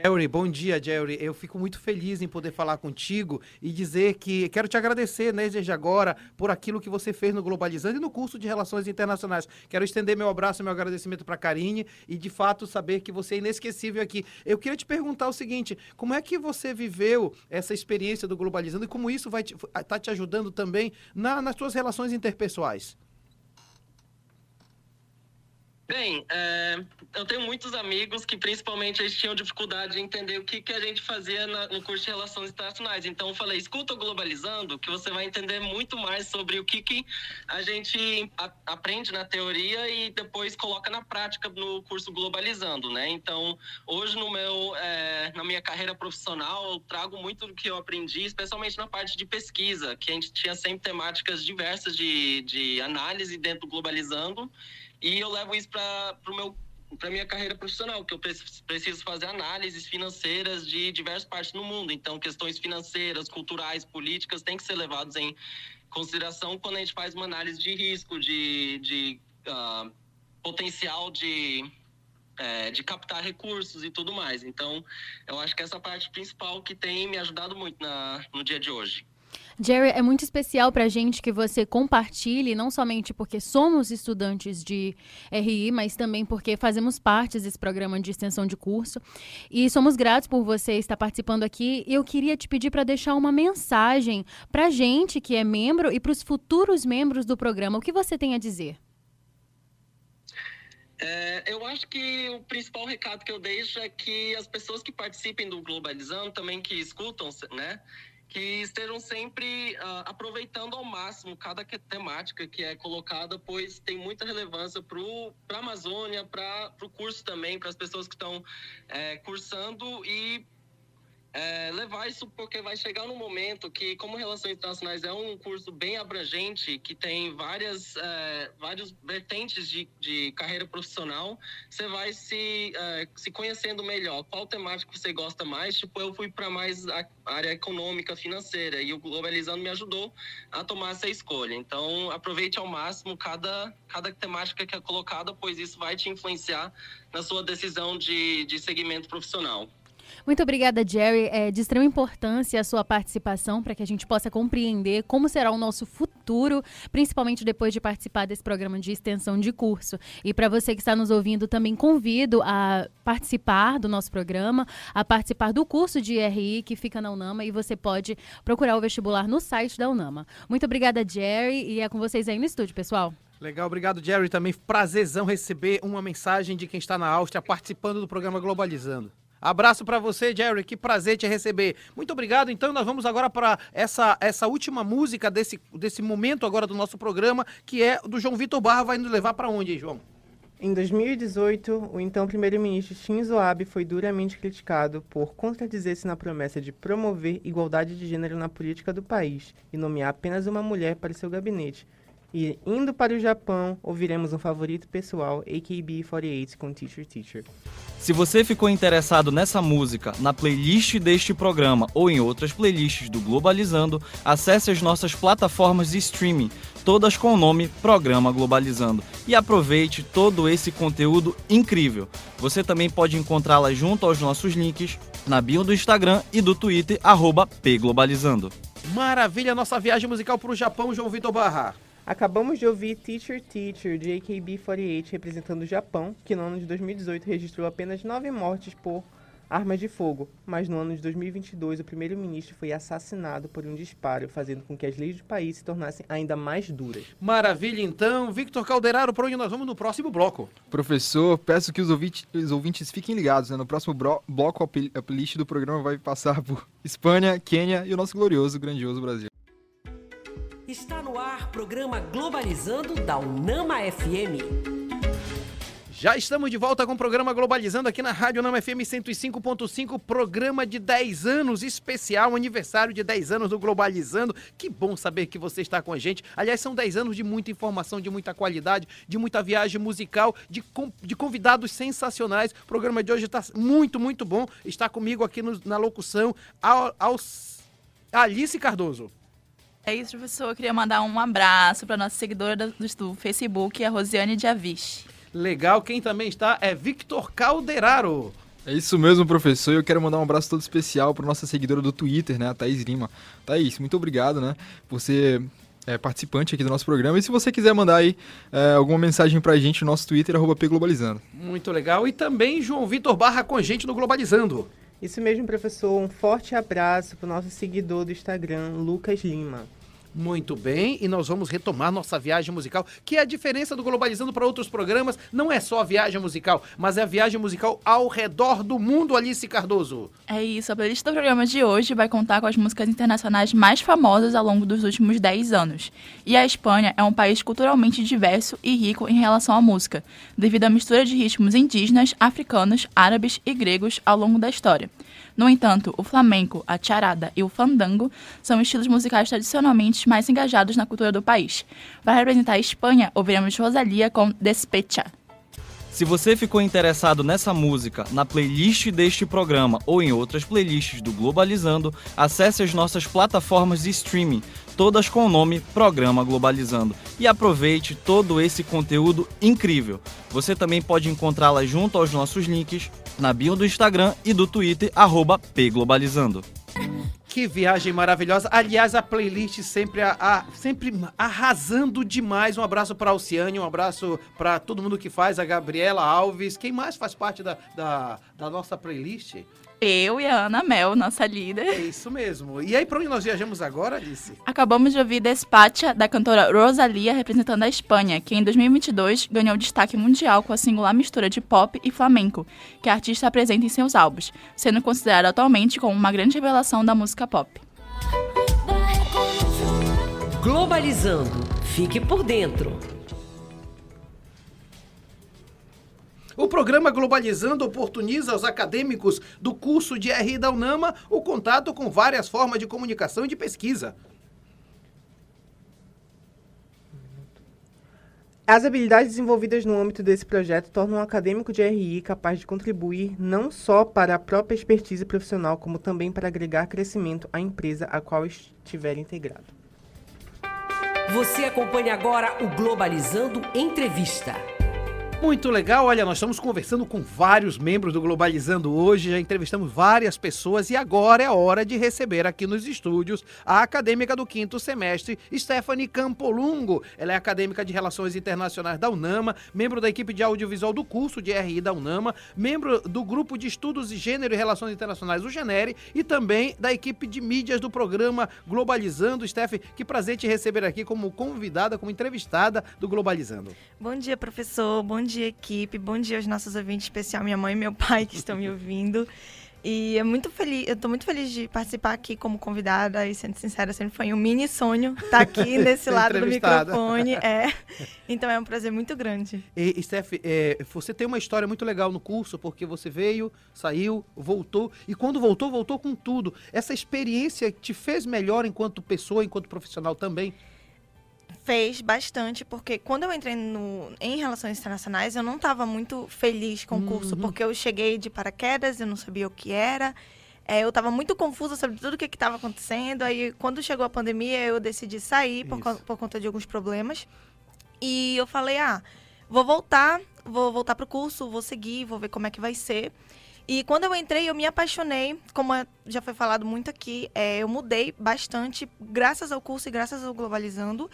Jerry, bom dia, Jerry. Eu fico muito feliz em poder falar contigo e dizer que quero te agradecer, né, desde agora, por aquilo que você fez no Globalizando e no curso de Relações Internacionais. Quero estender meu abraço e meu agradecimento para Karine e, de fato, saber que você é inesquecível aqui. Eu queria te perguntar o seguinte: como é que você viveu essa experiência do Globalizando e como isso vai estar te, tá te ajudando também na, nas suas relações interpessoais? Bem, é, eu tenho muitos amigos que principalmente eles tinham dificuldade de entender o que, que a gente fazia na, no curso de Relações Internacionais. Então eu falei, escuta o Globalizando, que você vai entender muito mais sobre o que, que a gente a, aprende na teoria e depois coloca na prática no curso Globalizando, né? Então, hoje no meu, é, na minha carreira profissional, eu trago muito do que eu aprendi, especialmente na parte de pesquisa, que a gente tinha sempre temáticas diversas de, de análise dentro do Globalizando, e eu levo isso para o meu para minha carreira profissional, que eu preciso fazer análises financeiras de diversas partes do mundo. Então, questões financeiras, culturais, políticas têm que ser levadas em consideração quando a gente faz uma análise de risco, de, de uh, potencial de, é, de captar recursos e tudo mais. Então, eu acho que essa parte principal que tem me ajudado muito na, no dia de hoje. Jerry, é muito especial para a gente que você compartilhe, não somente porque somos estudantes de RI, mas também porque fazemos parte desse programa de extensão de curso. E somos gratos por você estar participando aqui. Eu queria te pedir para deixar uma mensagem para a gente que é membro e para os futuros membros do programa. O que você tem a dizer? É, eu acho que o principal recado que eu deixo é que as pessoas que participem do Globalizando, também que escutam, né, que estejam sempre uh, aproveitando ao máximo cada temática que é colocada, pois tem muita relevância para a Amazônia, para o curso também, para as pessoas que estão é, cursando e é, levar isso porque vai chegar no momento que, como Relações Internacionais é um curso bem abrangente, que tem várias, é, vertentes de, de carreira profissional, você vai se, é, se conhecendo melhor. Qual temática você gosta mais? Tipo, eu fui para mais a área econômica, financeira, e o Globalizando me ajudou a tomar essa escolha. Então, aproveite ao máximo cada, cada temática que é colocada, pois isso vai te influenciar na sua decisão de, de segmento profissional. Muito obrigada, Jerry. É de extrema importância a sua participação para que a gente possa compreender como será o nosso futuro, principalmente depois de participar desse programa de extensão de curso. E para você que está nos ouvindo, também convido a participar do nosso programa, a participar do curso de RI que fica na Unama e você pode procurar o vestibular no site da Unama. Muito obrigada, Jerry, e é com vocês aí no estúdio, pessoal. Legal, obrigado, Jerry. Também prazerzão receber uma mensagem de quem está na Áustria participando do programa Globalizando. Abraço para você, Jerry. Que prazer te receber. Muito obrigado. Então, nós vamos agora para essa, essa última música desse, desse momento agora do nosso programa, que é do João Vitor Barra. Vai nos levar para onde, João? Em 2018, o então primeiro-ministro Shinzo Abe foi duramente criticado por contradizer-se na promessa de promover igualdade de gênero na política do país e nomear apenas uma mulher para seu gabinete, e indo para o Japão, ouviremos um favorito pessoal, AKB48 com Teacher Teacher. Se você ficou interessado nessa música, na playlist deste programa ou em outras playlists do Globalizando, acesse as nossas plataformas de streaming, todas com o nome Programa Globalizando, e aproveite todo esse conteúdo incrível. Você também pode encontrá-la junto aos nossos links na bio do Instagram e do Twitter, pglobalizando. Maravilha, nossa viagem musical para o Japão, João Vitor Barra. Acabamos de ouvir Teacher Teacher de AKB48 representando o Japão, que no ano de 2018 registrou apenas nove mortes por armas de fogo, mas no ano de 2022 o primeiro-ministro foi assassinado por um disparo, fazendo com que as leis do país se tornassem ainda mais duras. Maravilha, então. Victor Calderaro, para onde nós vamos no próximo bloco? Professor, peço que os ouvintes, os ouvintes fiquem ligados. Né? No próximo bloco, a playlist do programa vai passar por *laughs* Espanha, Quênia e o nosso glorioso, grandioso Brasil. Está no ar programa Globalizando da Unama FM. Já estamos de volta com o programa Globalizando aqui na Rádio Nama FM 105.5, programa de 10 anos, especial, aniversário de 10 anos do Globalizando. Que bom saber que você está com a gente. Aliás, são 10 anos de muita informação, de muita qualidade, de muita viagem musical, de, de convidados sensacionais. O programa de hoje está muito, muito bom. Está comigo aqui no, na locução ao, aos, Alice Cardoso. É isso, professor. Eu queria mandar um abraço para nossa seguidora do, do Facebook, a Rosiane Diaviche. Legal, quem também está é Victor Calderaro. É isso mesmo, professor. Eu quero mandar um abraço todo especial para nossa seguidora do Twitter, né, a Thaís Lima. Thaís, muito obrigado, né, por ser é, participante aqui do nosso programa. E se você quiser mandar aí é, alguma mensagem para a gente no nosso Twitter, arroba pglobalizando. Muito legal. E também João Vitor Barra com a gente no Globalizando. Isso mesmo, professor. Um forte abraço para o nosso seguidor do Instagram, Lucas Lima. Muito bem, e nós vamos retomar nossa viagem musical, que é a diferença do Globalizando para outros programas, não é só a viagem musical, mas é a viagem musical ao redor do mundo, Alice Cardoso. É isso, a playlist do programa de hoje vai contar com as músicas internacionais mais famosas ao longo dos últimos 10 anos. E a Espanha é um país culturalmente diverso e rico em relação à música, devido à mistura de ritmos indígenas, africanos, árabes e gregos ao longo da história. No entanto, o flamenco, a charada e o fandango são estilos musicais tradicionalmente mais engajados na cultura do país. Para representar a Espanha, ouviremos Rosalia com Despecha. Se você ficou interessado nessa música, na playlist deste programa ou em outras playlists do Globalizando, acesse as nossas plataformas de streaming, todas com o nome Programa Globalizando, e aproveite todo esse conteúdo incrível. Você também pode encontrá-la junto aos nossos links na bio do Instagram e do Twitter, pglobalizando. Que viagem maravilhosa. Aliás, a playlist sempre, a, a, sempre arrasando demais. Um abraço para Alciane, um abraço para todo mundo que faz, a Gabriela Alves. Quem mais faz parte da, da, da nossa playlist? Eu e a Ana Mel, nossa líder. É isso mesmo. E aí, para onde nós viajamos agora, Alice? Acabamos de ouvir Despacha, da cantora Rosalia, representando a Espanha, que em 2022 ganhou destaque mundial com a singular mistura de pop e flamenco, que a artista apresenta em seus álbuns, sendo considerada atualmente como uma grande revelação da música pop. Globalizando. Fique por dentro. O programa Globalizando oportuniza aos acadêmicos do curso de RI da UNAMA o contato com várias formas de comunicação e de pesquisa. As habilidades desenvolvidas no âmbito desse projeto tornam um acadêmico de RI capaz de contribuir não só para a própria expertise profissional, como também para agregar crescimento à empresa a qual estiver integrado. Você acompanha agora o Globalizando Entrevista. Muito legal, olha, nós estamos conversando com vários membros do Globalizando hoje, já entrevistamos várias pessoas e agora é hora de receber aqui nos estúdios a acadêmica do quinto semestre, Stephanie Campolungo. Ela é acadêmica de Relações Internacionais da UNAMA, membro da equipe de audiovisual do curso de RI da UNAMA, membro do grupo de estudos de gênero e relações internacionais, o GENERE, e também da equipe de mídias do programa Globalizando. Stephanie, que prazer te receber aqui como convidada, como entrevistada do Globalizando. Bom dia, professor. Bom dia, equipe. Bom dia aos nossos ouvintes, especial minha mãe e meu pai que estão me *laughs* ouvindo. E é muito feliz, eu estou muito feliz de participar aqui como convidada e sendo sincera, sempre foi um mini sonho estar aqui *laughs* nesse lado do microfone. É. *laughs* Então é um prazer muito grande. E, Steph, é, você tem uma história muito legal no curso, porque você veio, saiu, voltou, e quando voltou, voltou com tudo. Essa experiência te fez melhor enquanto pessoa, enquanto profissional também? Fez bastante, porque quando eu entrei no, em Relações Internacionais, eu não estava muito feliz com o curso, Uhum. porque eu cheguei de paraquedas, eu não sabia o que era. É, eu estava muito confusa sobre tudo o que estava acontecendo. Aí, quando chegou a pandemia, eu decidi sair por, co- por conta de alguns problemas. E eu falei, ah, vou voltar, vou voltar pro curso, vou seguir, vou ver como é que vai ser. E quando eu entrei, eu me apaixonei, como é- já foi falado muito aqui, é, eu mudei bastante graças ao curso e graças ao Globalizando.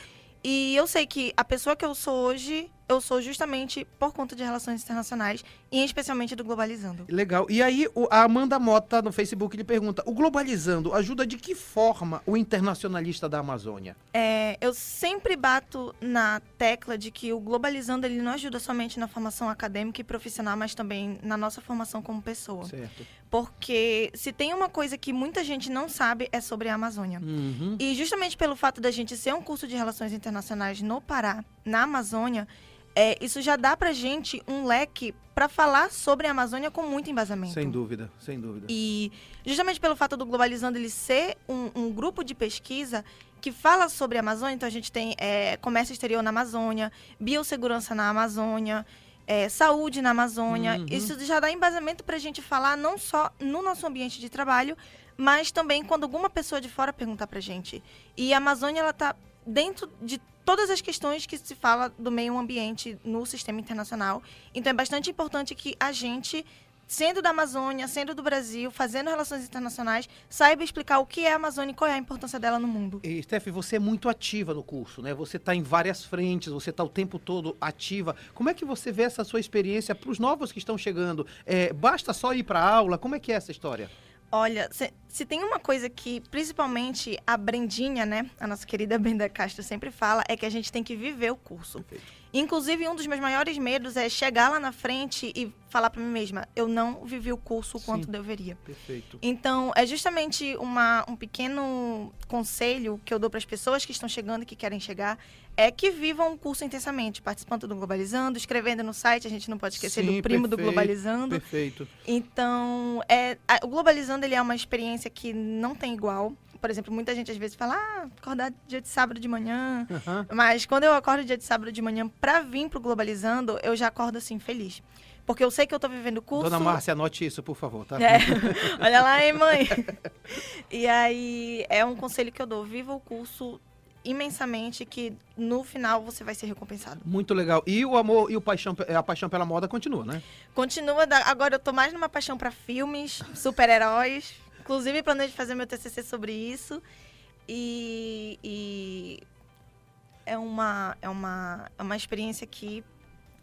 E eu sei que a pessoa que eu sou hoje, eu sou justamente por conta de relações internacionais e especialmente do Globalizando. Legal. E aí, o- a Amanda Mota no Facebook lhe pergunta: o Globalizando ajuda de que forma o internacionalista da Amazônia? É, eu sempre bato na tecla de que o Globalizando ele não ajuda somente na formação acadêmica e profissional, mas também na nossa formação como pessoa. Certo. Porque se tem uma coisa que muita gente não sabe é sobre a Amazônia. Uhum. E justamente pelo fato da gente ser um curso de relações internacionais no Pará, na Amazônia, é, isso já dá pra gente um leque para falar sobre a Amazônia com muito embasamento. Sem dúvida, sem dúvida. E justamente pelo fato do Globalizando ele ser um, um grupo de pesquisa que fala sobre a Amazônia, então a gente tem é, comércio exterior na Amazônia, biossegurança na Amazônia, é, saúde na Amazônia. Uhum. Isso já dá embasamento para a gente falar não só no nosso ambiente de trabalho, mas também quando alguma pessoa de fora perguntar para a gente. E a Amazônia ela está dentro de todas as questões que se fala do meio ambiente no sistema internacional. Então é bastante importante que a gente sendo da Amazônia, sendo do Brasil, fazendo relações internacionais, saiba explicar o que é a Amazônia e qual é a importância dela no mundo. E, Steph, você é muito ativa no curso, né? Você está em várias frentes, você está o tempo todo ativa. Como é que você vê essa sua experiência para os novos que estão chegando? É, basta só ir para a aula? Como é que é essa história? Olha, se, se, tem uma coisa que, principalmente a Brendinha, né, a nossa querida Brenda Castro sempre fala, é que a gente tem que viver o curso. Perfeito. Inclusive, um dos meus maiores medos é chegar lá na frente e falar para mim mesma, eu não vivi o curso o quanto Sim, deveria. Perfeito. Então, é justamente uma, um pequeno conselho que eu dou para as pessoas que estão chegando e que querem chegar, é que vivam o curso intensamente, participando do Globalizando, escrevendo no site, a gente não pode esquecer Sim, do primo do perfeito, Globalizando. Perfeito. Então, é, a, o Globalizando ele é uma experiência que não tem igual. Por exemplo, muita gente às vezes fala, ah, acordar dia de sábado de manhã. Uhum. Mas quando eu acordo dia de sábado de manhã para vir pro Globalizando, eu já acordo assim, feliz. Porque eu sei que eu tô vivendo o curso. Dona Márcia, anote isso, por favor, tá? É. *laughs* Olha lá, hein, mãe? e aí, é um conselho que eu dou. Viva o curso imensamente que no final você vai ser recompensado. Muito legal. E o amor e o paixão, a paixão pela moda continua, né? Continua. Agora eu tô mais numa paixão para filmes, super-heróis. Inclusive, planejo fazer meu TCC sobre isso. E, e, é, uma, é, uma, é uma experiência que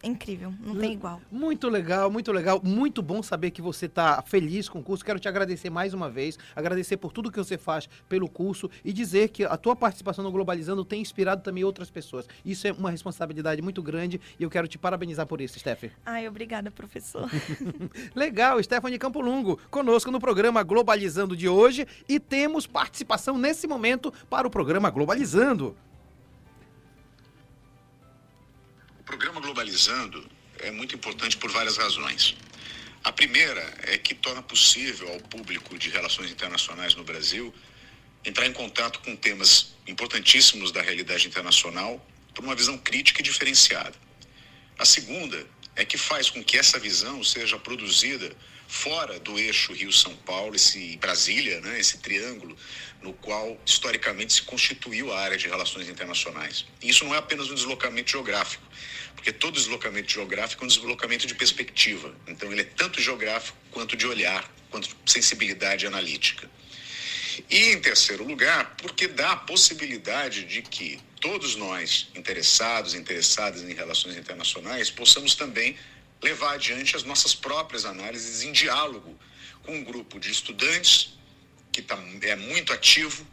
incrível, não tem igual. Muito legal, muito legal. Muito bom saber que você está feliz com o curso. Quero te agradecer mais uma vez, agradecer por tudo que você faz pelo curso e dizer que a tua participação no Globalizando tem inspirado também outras pessoas. Isso é uma responsabilidade muito grande e eu quero te parabenizar por isso, Stephanie. Ai, obrigada, professor. *laughs* legal, Stephanie Campo Lungo, conosco no programa Globalizando de hoje e temos participação nesse momento para o programa Globalizando. O programa Globalizando é muito importante por várias razões. A primeira é que torna possível ao público de relações internacionais no Brasil entrar em contato com temas importantíssimos da realidade internacional por uma visão crítica e diferenciada. A segunda é que faz com que essa visão seja produzida fora do eixo Rio-São Paulo, esse Brasília, né, esse triângulo no qual historicamente se constituiu a área de relações internacionais. E isso não é apenas um deslocamento geográfico, porque todo deslocamento geográfico é um deslocamento de perspectiva. Então ele é tanto geográfico quanto de olhar, quanto de sensibilidade analítica. E em terceiro lugar, porque dá a possibilidade de que todos nós, interessados, interessadas em relações internacionais, possamos também levar adiante as nossas próprias análises em diálogo com um grupo de estudantes que tá, é muito ativo,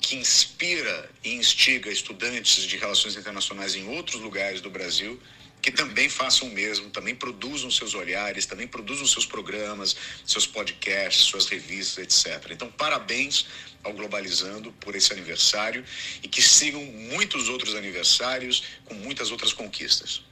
que inspira e instiga estudantes de relações internacionais em outros lugares do Brasil que também façam o mesmo, também produzam seus olhares, também produzam seus programas, seus podcasts, suas revistas, etc. Então, parabéns ao Globalizando por esse aniversário e que sigam muitos outros aniversários com muitas outras conquistas.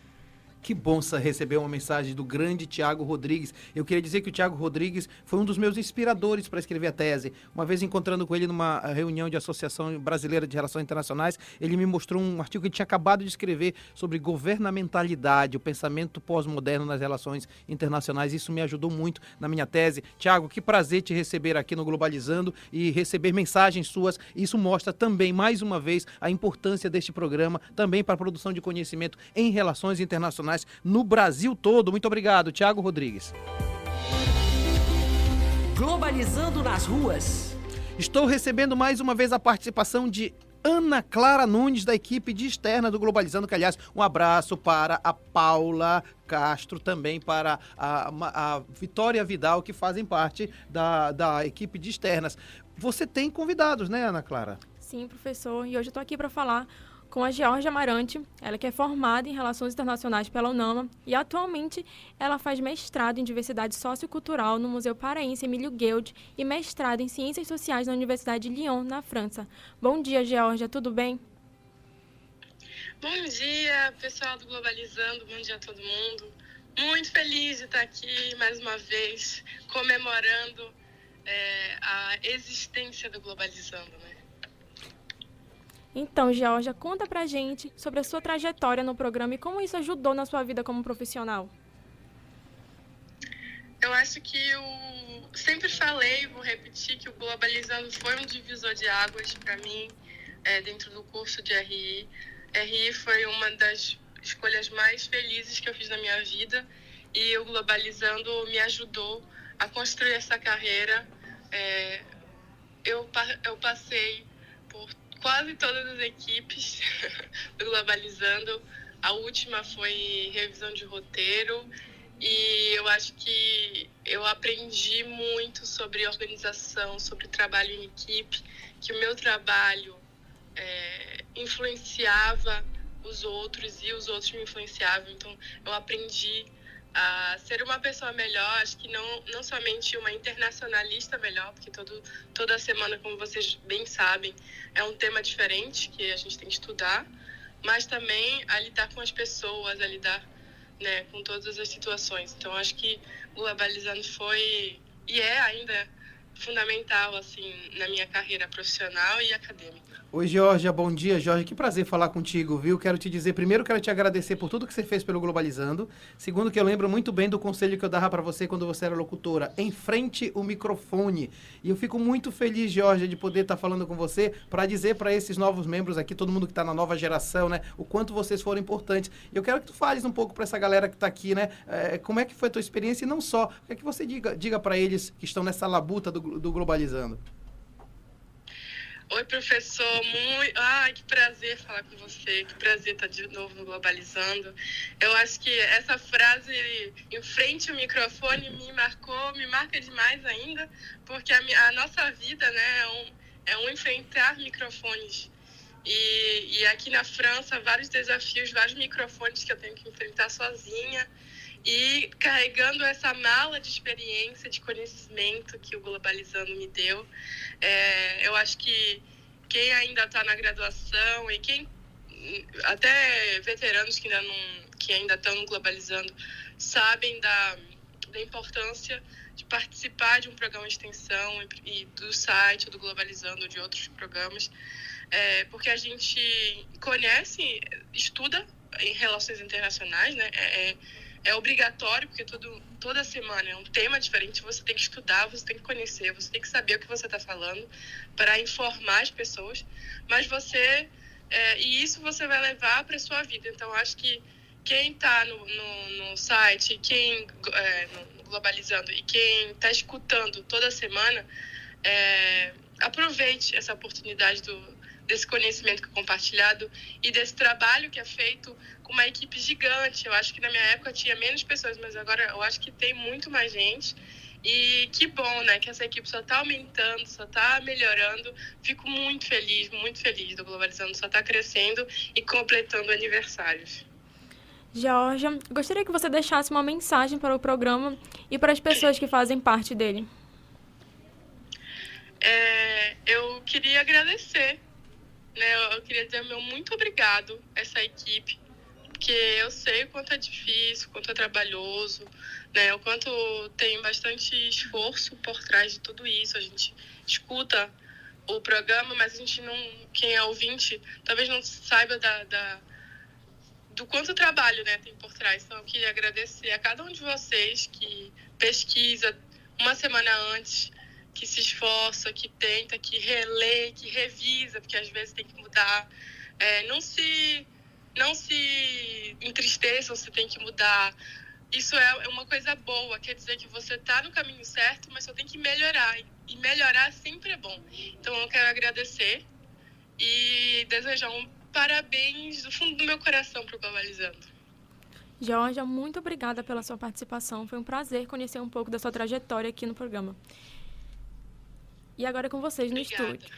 Que bom receber uma mensagem do grande Tiago Rodrigues. Eu queria dizer que o Tiago Rodrigues foi um dos meus inspiradores para escrever a tese. Uma vez encontrando com ele numa reunião de Associação Brasileira de Relações Internacionais, ele me mostrou um artigo que ele tinha acabado de escrever sobre governamentalidade, o pensamento pós-moderno nas relações internacionais. Isso me ajudou muito na minha tese. Tiago, que prazer te receber aqui no Globalizando e receber mensagens suas. Isso mostra também, mais uma vez, a importância deste programa, também para a produção de conhecimento em relações internacionais no Brasil todo. Muito obrigado, Tiago Rodrigues. Globalizando nas ruas. Estou recebendo mais uma vez a participação de Ana Clara Nunes, da equipe de externa do Globalizando, que, aliás, um abraço para a Paula Castro, também para a, a Vitória Vidal, que fazem parte da, da equipe de externas. Você tem convidados, né, Ana Clara? Sim, professor, e hoje eu estou aqui para falar com a Georgia Amarante, ela que é formada em Relações Internacionais pela UNAMA e atualmente ela faz mestrado em Diversidade Sociocultural no Museu Paraense Emílio Guild e mestrado em Ciências Sociais na Universidade de Lyon, na França. Bom dia, Georgia, tudo bem? Bom dia, pessoal do Globalizando, bom dia a todo mundo. Muito feliz de estar aqui mais uma vez, comemorando é, a existência do Globalizando, né? Então, Georgia, conta pra gente sobre a sua trajetória no programa e como isso ajudou na sua vida como profissional. Eu acho que eu sempre falei, vou repetir, que o Globalizando foi um divisor de águas para mim é, dentro do curso de RI. RI foi uma das escolhas mais felizes que eu fiz na minha vida e o Globalizando me ajudou a construir essa carreira. É, eu, eu passei quase todas as equipes *laughs* do Globalizando. A última foi revisão de roteiro e eu acho que eu aprendi muito sobre organização, sobre trabalho em equipe, que o meu trabalho é, influenciava os outros e os outros me influenciavam. Então, eu aprendi a ser uma pessoa melhor, acho que não, não somente uma internacionalista melhor, porque todo, toda semana, como vocês bem sabem, é um tema diferente que a gente tem que estudar, mas também a lidar com as pessoas, a lidar né, com todas as situações. Então, acho que globalizando foi e é ainda fundamental assim na minha carreira profissional e acadêmica. Oi, Georgia, bom dia, Jorge. Que prazer falar contigo, viu? Quero te dizer, primeiro, quero te agradecer por tudo que você fez pelo Globalizando. Segundo, que eu lembro muito bem do conselho que eu dava para você quando você era locutora. Enfrente o microfone. E eu fico muito feliz, Georgia, de poder estar tá falando com você para dizer para esses novos membros aqui, todo mundo que está na nova geração, né, o quanto vocês foram importantes. E eu quero que tu fales um pouco para essa galera que está aqui, né, é, como é que foi a tua experiência e não só, o que é que você diga, diga para eles que estão nessa labuta do, do Globalizando. Oi, professor. Muito... Ai, que prazer falar com você. Que prazer estar de novo no Globalizando. Eu acho que essa frase, em frente ao microfone, me marcou, me marca demais ainda, porque a, a nossa vida né, é, um, é um enfrentar microfones. E, e aqui na França, vários desafios, vários microfones que eu tenho que enfrentar sozinha. E carregando essa mala de experiência, de conhecimento que o Globalizando me deu, é, eu acho que quem ainda está na graduação e quem até veteranos que ainda não que ainda estão globalizando sabem da, da importância de participar de um programa de extensão e, e do site do globalizando de outros programas é, porque a gente conhece estuda em relações internacionais né? É, é obrigatório, porque todo, toda semana é um tema diferente, você tem que estudar, você tem que conhecer, você tem que saber o que você está falando para informar as pessoas, mas você. É, e isso você vai levar para a sua vida. Então, acho que quem está no, no, no, site, quem é, no Globalizando e quem está escutando toda semana, é, aproveite essa oportunidade do, desse conhecimento que é compartilhado e desse trabalho que é feito com uma equipe gigante. Eu acho que na minha época tinha menos pessoas, mas agora eu acho que tem muito mais gente. E que bom, né? Que essa equipe só está aumentando, só está melhorando. Fico muito feliz, muito feliz do Globalizando, só está crescendo e completando aniversários. Georgia, gostaria que você deixasse uma mensagem para o programa e para as pessoas que fazem parte dele. É, eu queria agradecer né? Eu queria dizer meu muito obrigado a essa equipe, porque eu sei o quanto é difícil, o quanto é trabalhoso, né? O quanto tem bastante esforço por trás de tudo isso. A gente escuta o programa, mas a gente não, quem é ouvinte, talvez não saiba da, da do quanto trabalho né, tem por trás. Então, eu queria agradecer a cada um de vocês que pesquisa uma semana antes, que se esforça, que tenta, que relê, que revisa, porque às vezes tem que mudar. É, não se não se entristeçam se tem que mudar. Isso é uma coisa boa, quer dizer que você está no caminho certo, mas só tem que melhorar. E melhorar sempre é bom. Então eu quero agradecer e desejar um parabéns do fundo do meu coração para o Globalizando. Georgia, muito obrigada pela sua participação. Foi um prazer conhecer um pouco da sua trajetória aqui no programa. E agora é com vocês no Obrigada. estúdio.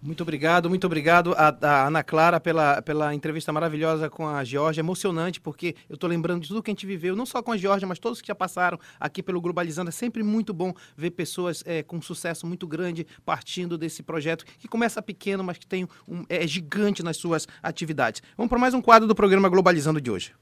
Muito obrigado, muito obrigado a, a, Ana Clara pela, pela entrevista maravilhosa com a Georgia, emocionante, porque eu estou lembrando de tudo que a gente viveu, não só com a Georgia, mas todos que já passaram aqui pelo Globalizando. É sempre muito bom ver pessoas é, com sucesso muito grande partindo desse projeto, que começa pequeno, mas que tem um, é gigante nas suas atividades. Vamos para mais um quadro do programa Globalizando de hoje.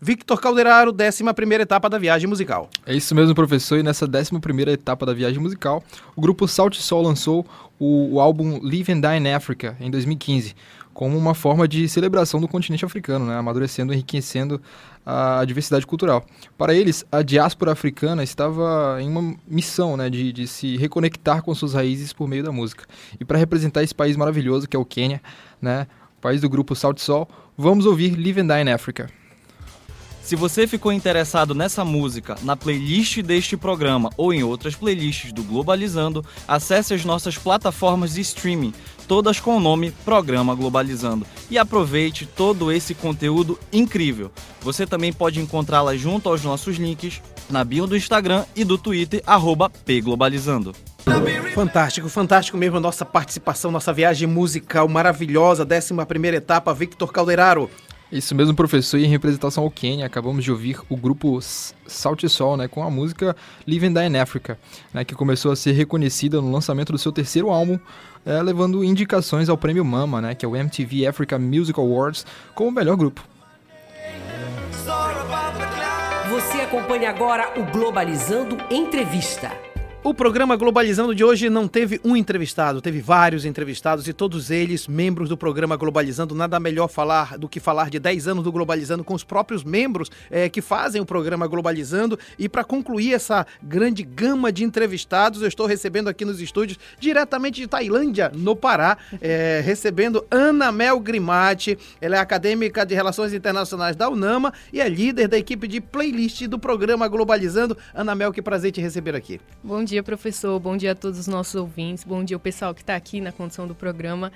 Victor Calderaro, 11 etapa da viagem musical. É isso mesmo, professor. E nessa 11 etapa da viagem musical, o grupo Salt Sol lançou o, o álbum Live and Die in Africa, em 2015, como uma forma de celebração do continente africano, né? amadurecendo e enriquecendo a diversidade cultural. Para eles, a diáspora africana estava em uma missão né, de, de se reconectar com suas raízes por meio da música. E para representar esse país maravilhoso que é o Quênia, né, país do grupo Salt Sol, vamos ouvir Live and Die in Africa. Se você ficou interessado nessa música, na playlist deste programa ou em outras playlists do Globalizando, acesse as nossas plataformas de streaming, todas com o nome Programa Globalizando, e aproveite todo esse conteúdo incrível. Você também pode encontrá-la junto aos nossos links na bio do Instagram e do Twitter, pglobalizando. Fantástico, fantástico mesmo a nossa participação, nossa viagem musical maravilhosa, 11 primeira etapa, Victor Calderaro. Isso mesmo, professor. E em representação ao Quênia, acabamos de ouvir o grupo Salt Sol, né, com a música Live and Die in Africa, né, que começou a ser reconhecida no lançamento do seu terceiro álbum, é, levando indicações ao prêmio MAMA, né, que é o MTV Africa Music Awards, como o melhor grupo. Você acompanha agora o Globalizando Entrevista. O programa Globalizando de hoje não teve um entrevistado, teve vários entrevistados e todos eles membros do programa Globalizando. Nada melhor falar do que falar de 10 anos do Globalizando com os próprios membros é, que fazem o programa Globalizando. E para concluir essa grande gama de entrevistados, eu estou recebendo aqui nos estúdios, diretamente de Tailândia, no Pará, é, recebendo Ana Mel Grimati. Ela é acadêmica de Relações Internacionais da UNAMA e é líder da equipe de playlist do programa Globalizando. Ana Mel, que prazer te receber aqui. Bom dia dia, professor. Bom dia a todos os nossos ouvintes. Bom dia ao pessoal que está aqui na condição do programa.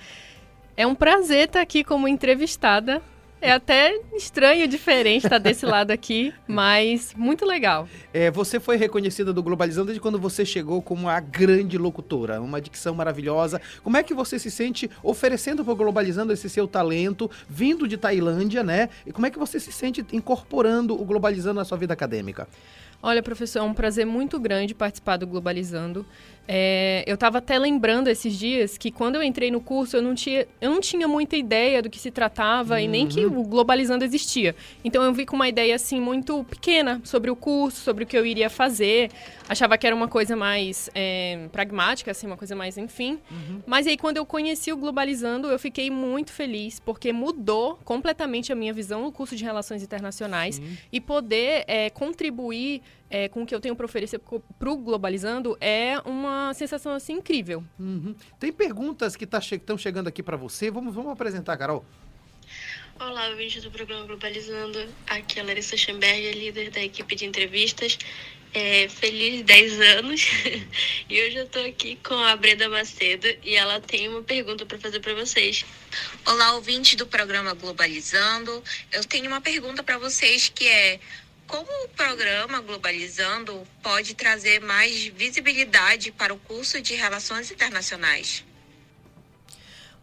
É um prazer estar aqui como entrevistada. É até estranho, diferente estar desse *laughs* lado aqui, mas muito legal. É, você foi reconhecida do Globalizando desde quando você chegou como a grande locutora, uma dicção maravilhosa. Como é que você se sente oferecendo para o Globalizando esse seu talento, vindo de Tailândia, né? E como é que você se sente incorporando o Globalizando na sua vida acadêmica? Olha, professor, é um prazer muito grande participar do Globalizando. É, eu estava até lembrando esses dias que quando eu entrei no curso eu não tinha, eu não tinha muita ideia do que se tratava uhum. e nem que uhum. o Globalizando existia. Então eu vi com uma ideia assim muito pequena sobre o curso, sobre o que eu iria fazer. Achava que era uma coisa mais é, pragmática, assim, uma coisa mais enfim. Uhum. Mas aí quando eu conheci o Globalizando eu fiquei muito feliz porque mudou completamente a minha visão no curso de Relações Internacionais Sim. e poder é, contribuir é, com o que eu tenho para oferecer para o Globalizando é uma sensação assim incrível. Uhum. Tem perguntas que tá estão che chegando aqui para você. Vamos, vamos apresentar, Carol. Olá, ouvintes do programa Globalizando. Aqui é a Larissa Schemberg, líder da equipe de entrevistas. É, feliz 10 anos. *laughs* e hoje eu estou aqui com a Breda Macedo e ela tem uma pergunta para fazer para vocês. Olá, ouvintes do programa Globalizando. Eu tenho uma pergunta para vocês que é como o programa Globalizando pode trazer mais visibilidade para o curso de Relações Internacionais?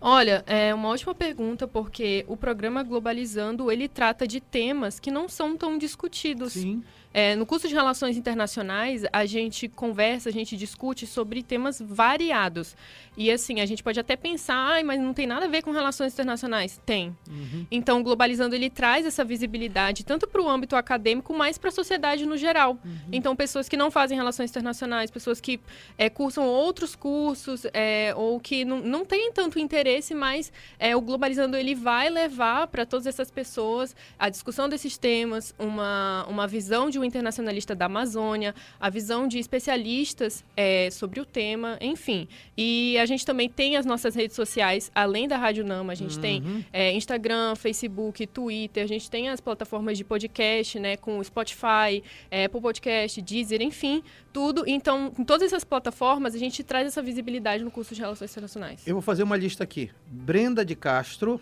Olha, é uma ótima pergunta porque o programa Globalizando ele trata de temas que não são tão discutidos. Sim. É, no curso de Relações Internacionais, a gente conversa, a gente discute sobre temas variados. E assim, a gente pode até pensar, ah, mas não tem nada a ver com relações internacionais. Tem. Uhum. Então, Globalizando, ele traz essa visibilidade tanto para o âmbito acadêmico, mas para a sociedade no geral. Uhum. Então, pessoas que não fazem relações internacionais, pessoas que é, cursam outros cursos, é, ou que não, não têm tanto interesse, mas é, o Globalizando, ele vai levar para todas essas pessoas a discussão desses temas, uma, uma visão de um internacionalista da Amazônia, a visão de especialistas é, sobre o tema, enfim. E a gente também tem as nossas redes sociais, além da Rádio Nama, a gente uhum. tem é, Instagram, Facebook, Twitter, a gente tem as plataformas de podcast, né, com Spotify, é, Apple Podcast, Deezer, enfim, tudo. Então, em todas essas plataformas, a gente traz essa visibilidade no curso de Relações Internacionais. Eu vou fazer uma lista aqui. Brenda de Castro,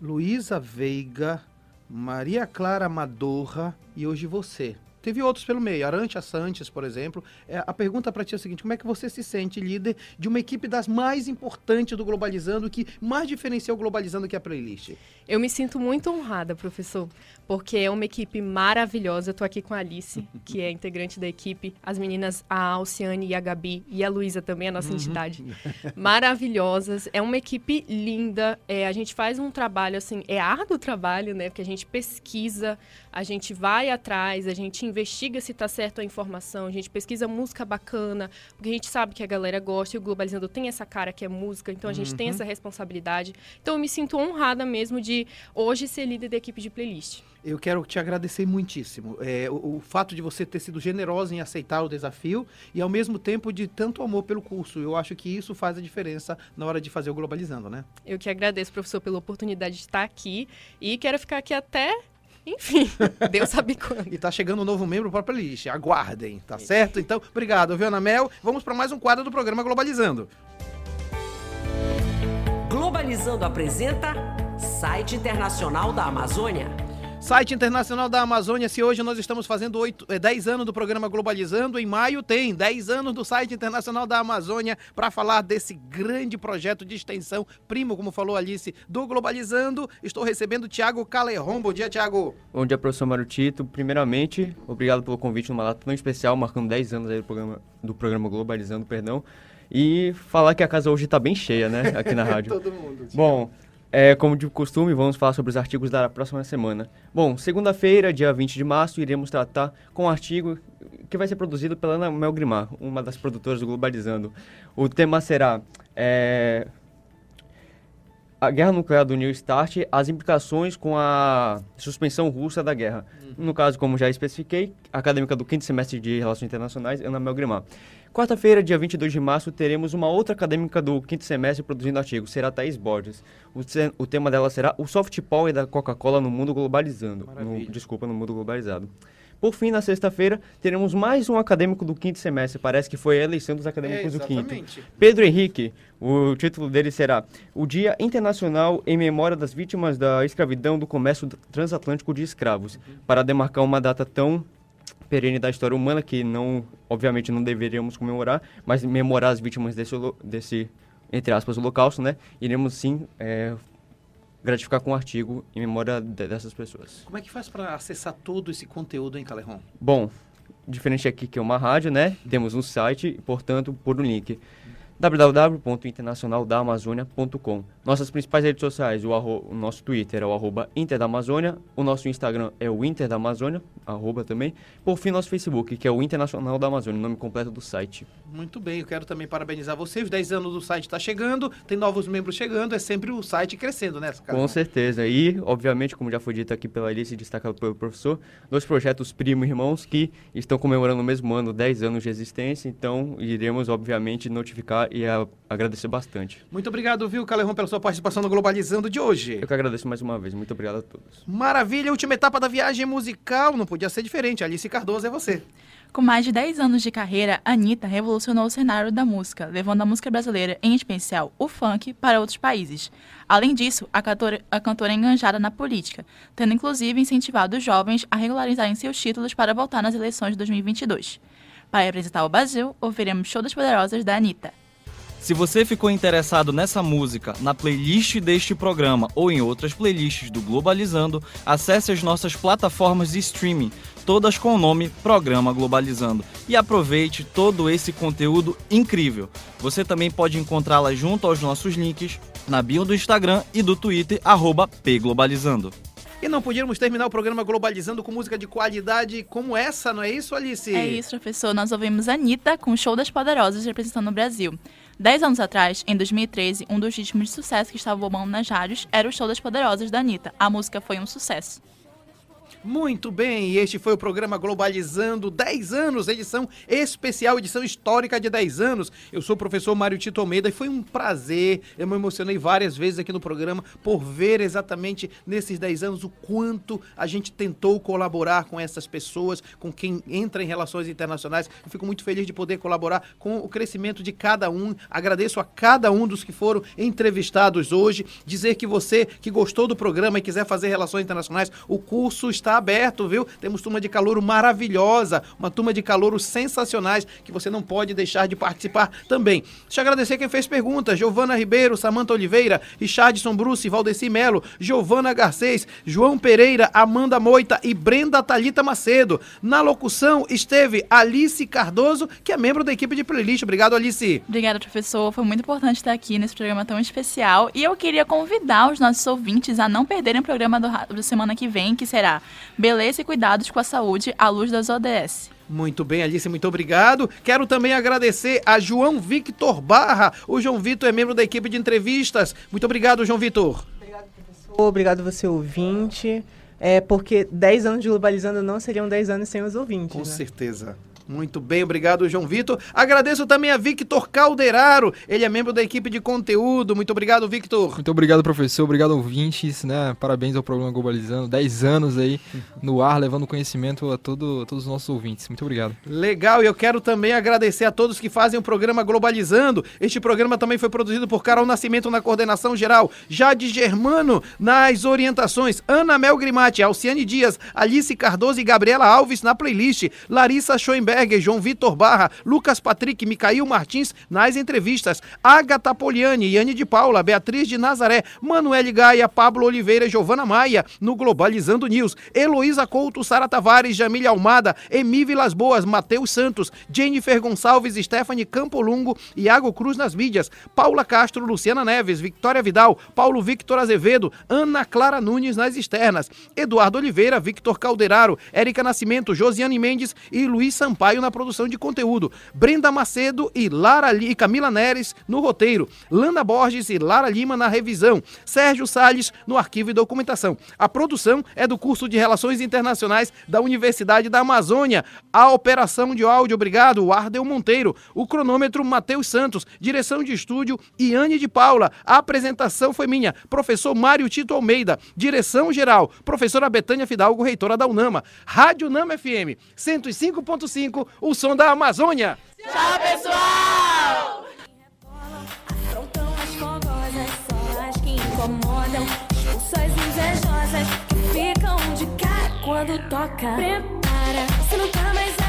Luísa Veiga, Maria Clara Madorra e hoje você. Teve outros pelo meio, Arantia Sanches, por exemplo. É, a pergunta para ti é a seguinte: como é que você se sente líder de uma equipe das mais importantes do Globalizando, que mais diferencia o Globalizando que a playlist? Eu me sinto muito honrada, professor, porque é uma equipe maravilhosa. Eu estou aqui com a Alice, *laughs* que é integrante da equipe, as meninas, a Alciane e a Gabi, e a Luísa também, a nossa Uhum. entidade. *laughs* Maravilhosas. É uma equipe linda. É, a gente faz um trabalho, assim, é árduo trabalho, né? Porque a gente pesquisa, a gente vai atrás, a gente investiga se está certo a informação, a gente pesquisa música bacana, porque a gente sabe que a galera gosta e o Globalizando tem essa cara que é música, então a gente tem Uhum. essa responsabilidade. Então eu me sinto honrada mesmo de hoje ser líder da equipe de playlist. Eu quero te agradecer muitíssimo. É, o, o fato de você ter sido generosa em aceitar o desafio e, ao mesmo tempo, de tanto amor pelo curso. Eu acho que isso faz a diferença na hora de fazer o Globalizando, né? Eu que agradeço, professor, pela oportunidade de estar aqui e quero ficar aqui até, enfim, *laughs* Deus sabe quando. E tá chegando um novo membro para a playlist. Aguardem, tá certo? Então, obrigado, viu, Ana Mel? Vamos para mais um quadro do programa Globalizando. Globalizando apresenta Site Internacional da Amazônia. Site Internacional da Amazônia, se hoje nós estamos fazendo oito, eh, 10 anos do programa Globalizando, em maio tem 10 anos do Site Internacional da Amazônia para falar desse grande projeto de extensão, primo, como falou Alice, do Globalizando. Estou recebendo o Thiago Calerron. Bom dia, Thiago. Bom dia, professor Mário Tito. Primeiramente, obrigado pelo convite numa data tão especial, marcando 10 anos aí do programa, do programa Globalizando, perdão. E falar que a casa hoje está bem cheia, né, aqui na *laughs* rádio. Todo mundo. Bom, é, como de costume, vamos falar sobre os artigos da próxima semana. Bom, segunda-feira, dia 20 de março, iremos tratar com um artigo que vai ser produzido pela Ana Mel Grimar, uma das produtoras do Globalizando. O tema será é, a guerra nuclear do New START, as implicações com a suspensão russa da guerra. No caso, como já especifiquei, acadêmica do quinto semestre de Relações Internacionais, Ana Mel Grimar. Quarta-feira, dia 22 de março, teremos uma outra acadêmica do quinto semestre produzindo artigo, será Thaís Borges. O, o tema dela será o soft power da Coca-Cola no mundo globalizando. No, desculpa, no mundo globalizado. Por fim, na sexta-feira, teremos mais um acadêmico do quinto semestre. Parece que foi a eleição dos acadêmicos É, do quinto. Pedro Henrique, o título dele será O Dia Internacional em Memória das Vítimas da Escravidão do Comércio Transatlântico de Escravos, para demarcar uma data tão perene da história humana que não, obviamente, não deveríamos comemorar, mas memorar as vítimas desse, desse entre aspas, holocausto, né? Iremos sim é, gratificar com um artigo em memória de- dessas pessoas. Como é que faz para acessar todo esse conteúdo, hein, Calerron? Bom, diferente aqui que é uma rádio, né? Temos um site, portanto, por um link www.internacionaldaamazônia.com Nossas principais redes sociais, o, arro- o nosso Twitter é o arroba Inter da Amazônia, o nosso Instagram é o Inter da Amazônia, arroba também. Por fim, nosso Facebook, que é o Internacional da Amazônia, o nome completo do site. Muito bem, eu quero também parabenizar você. Os 10 anos do site está chegando, tem novos membros chegando, é sempre o site crescendo, né, cara? Com certeza. E, obviamente, como já foi dito aqui pela Alice e destacado pelo professor, dois projetos primo irmãos que estão comemorando no mesmo ano 10 anos de existência. Então, iremos, obviamente, notificar e a- agradecer bastante. Muito obrigado, viu, Calerron, pela sua participação no Globalizando de hoje. Eu que agradeço mais uma vez. Muito obrigado a todos. Maravilha, última etapa da viagem musical, não podia ser diferente. Alice Cardoso é você. Com mais de 10 anos de carreira, Anitta revolucionou o cenário da música, levando a música brasileira, em especial o funk, para outros países. Além disso, a cantora, a cantora é enganjada na política, tendo inclusive incentivado os jovens a regularizarem seus títulos para votar nas eleições de 2022. Para representar o Brasil, ouviremos Show das Poderosas da Anitta. Se você ficou interessado nessa música, na playlist deste programa ou em outras playlists do Globalizando, acesse as nossas plataformas de streaming, todas com o nome Programa Globalizando, e aproveite todo esse conteúdo incrível. Você também pode encontrá-la junto aos nossos links na bio do Instagram e do Twitter, arroba pglobalizando. E não podíamos terminar o programa Globalizando com música de qualidade como essa, não é isso, Alice? É isso, professor. Nós ouvimos a Anitta com o Show das Poderosas representando o Brasil. Dez anos atrás, em 2013, um dos ritmos de sucesso que estava bombando nas rádios era o Show das Poderosas da Anitta. A música foi um sucesso. Muito bem, este foi o programa Globalizando 10 anos, edição especial, edição histórica de 10 anos. Eu sou o professor Mário Tito Almeida e foi um prazer, eu me emocionei várias vezes aqui no programa por ver exatamente nesses 10 anos o quanto a gente tentou colaborar com essas pessoas, com quem entra em relações internacionais. Eu fico muito feliz de poder colaborar com o crescimento de cada um. Agradeço a cada um dos que foram entrevistados hoje. Dizer que você que gostou do programa e quiser fazer relações internacionais, o curso está aberto, viu? Temos turma de calouro maravilhosa, uma turma de calouros sensacionais que você não pode deixar de participar também. Deixa eu agradecer quem fez perguntas: Giovana Ribeiro, Samanta Oliveira, Richardson Bruce, Valdeci Melo, Giovana Garcês, João Pereira, Amanda Moita e Brenda Talita Macedo. Na locução esteve Alice Cardoso, que é membro da equipe de playlist. Obrigado, Alice. Obrigada, professor. Foi muito importante estar aqui nesse programa tão especial. E eu queria convidar os nossos ouvintes a não perderem o programa do, da semana que vem, que será Beleza e Cuidados com a Saúde à luz das ODS. Muito bem, Alice, muito obrigado. Quero também agradecer a João Victor Barra. O João Vitor é membro da equipe de entrevistas. Muito obrigado, João Vitor. Obrigado você, ouvinte. É porque 10 anos de Globalizando não seriam 10 anos sem os ouvintes. Com né? certeza. Muito bem, obrigado, João Vitor. Agradeço também a Victor Calderaro, ele é membro da equipe de conteúdo. Muito obrigado, Victor. Muito obrigado, professor. Obrigado, ouvintes. Né? Parabéns ao programa Globalizando. 10 anos aí no ar, levando conhecimento a, todo, a todos os nossos ouvintes. Muito obrigado. Legal, e eu quero também agradecer a todos que fazem o programa Globalizando. Este programa também foi produzido por Carol Nascimento na coordenação geral, Jade Germano nas orientações, Ana Mel Grimati, Alciane Dias, Alice Cardoso e Gabriela Alves na playlist, Larissa Schoenberger, João Vitor Barra, Lucas Patrick, Micael Martins nas entrevistas, Agatha Poliani, Yane de Paula, Beatriz de Nazaré, Manuele Gaia, Pablo Oliveira Giovana Maia no Globalizando News, Heloísa Couto, Sara Tavares, Jamília Almada, Emi Vilas Boas, Matheus Santos, Jennifer Gonçalves, Stephanie Campolungo, Iago Cruz nas mídias, Paula Castro, Luciana Neves, Victoria Vidal, Paulo Victor Azevedo, Ana Clara Nunes nas externas, Eduardo Oliveira, Victor Calderaro, Érica Nascimento, Josiane Mendes e Luiz Sampaio na produção de conteúdo, Brenda Macedo e Lara e Camila Neres no roteiro, Lana Borges e Lara Lima na revisão, Sérgio Salles no arquivo e documentação. A produção é do curso de Relações Internacionais da Universidade da Amazônia. A operação de áudio, obrigado, Ardel Monteiro. O cronômetro, Matheus Santos. Direção de estúdio, Iane de Paula. A apresentação foi minha, professor Mário Tito Almeida. Direção geral, professora Betânia Fidalgo, reitora da UNAMA. Rádio Nama FM 105.5, o som da Amazônia. Tchau, pessoal! Afrontam as fogosas, só as que incomodam. Expulsões invejosas que ficam de cara quando toca. Prepara, se não tá mais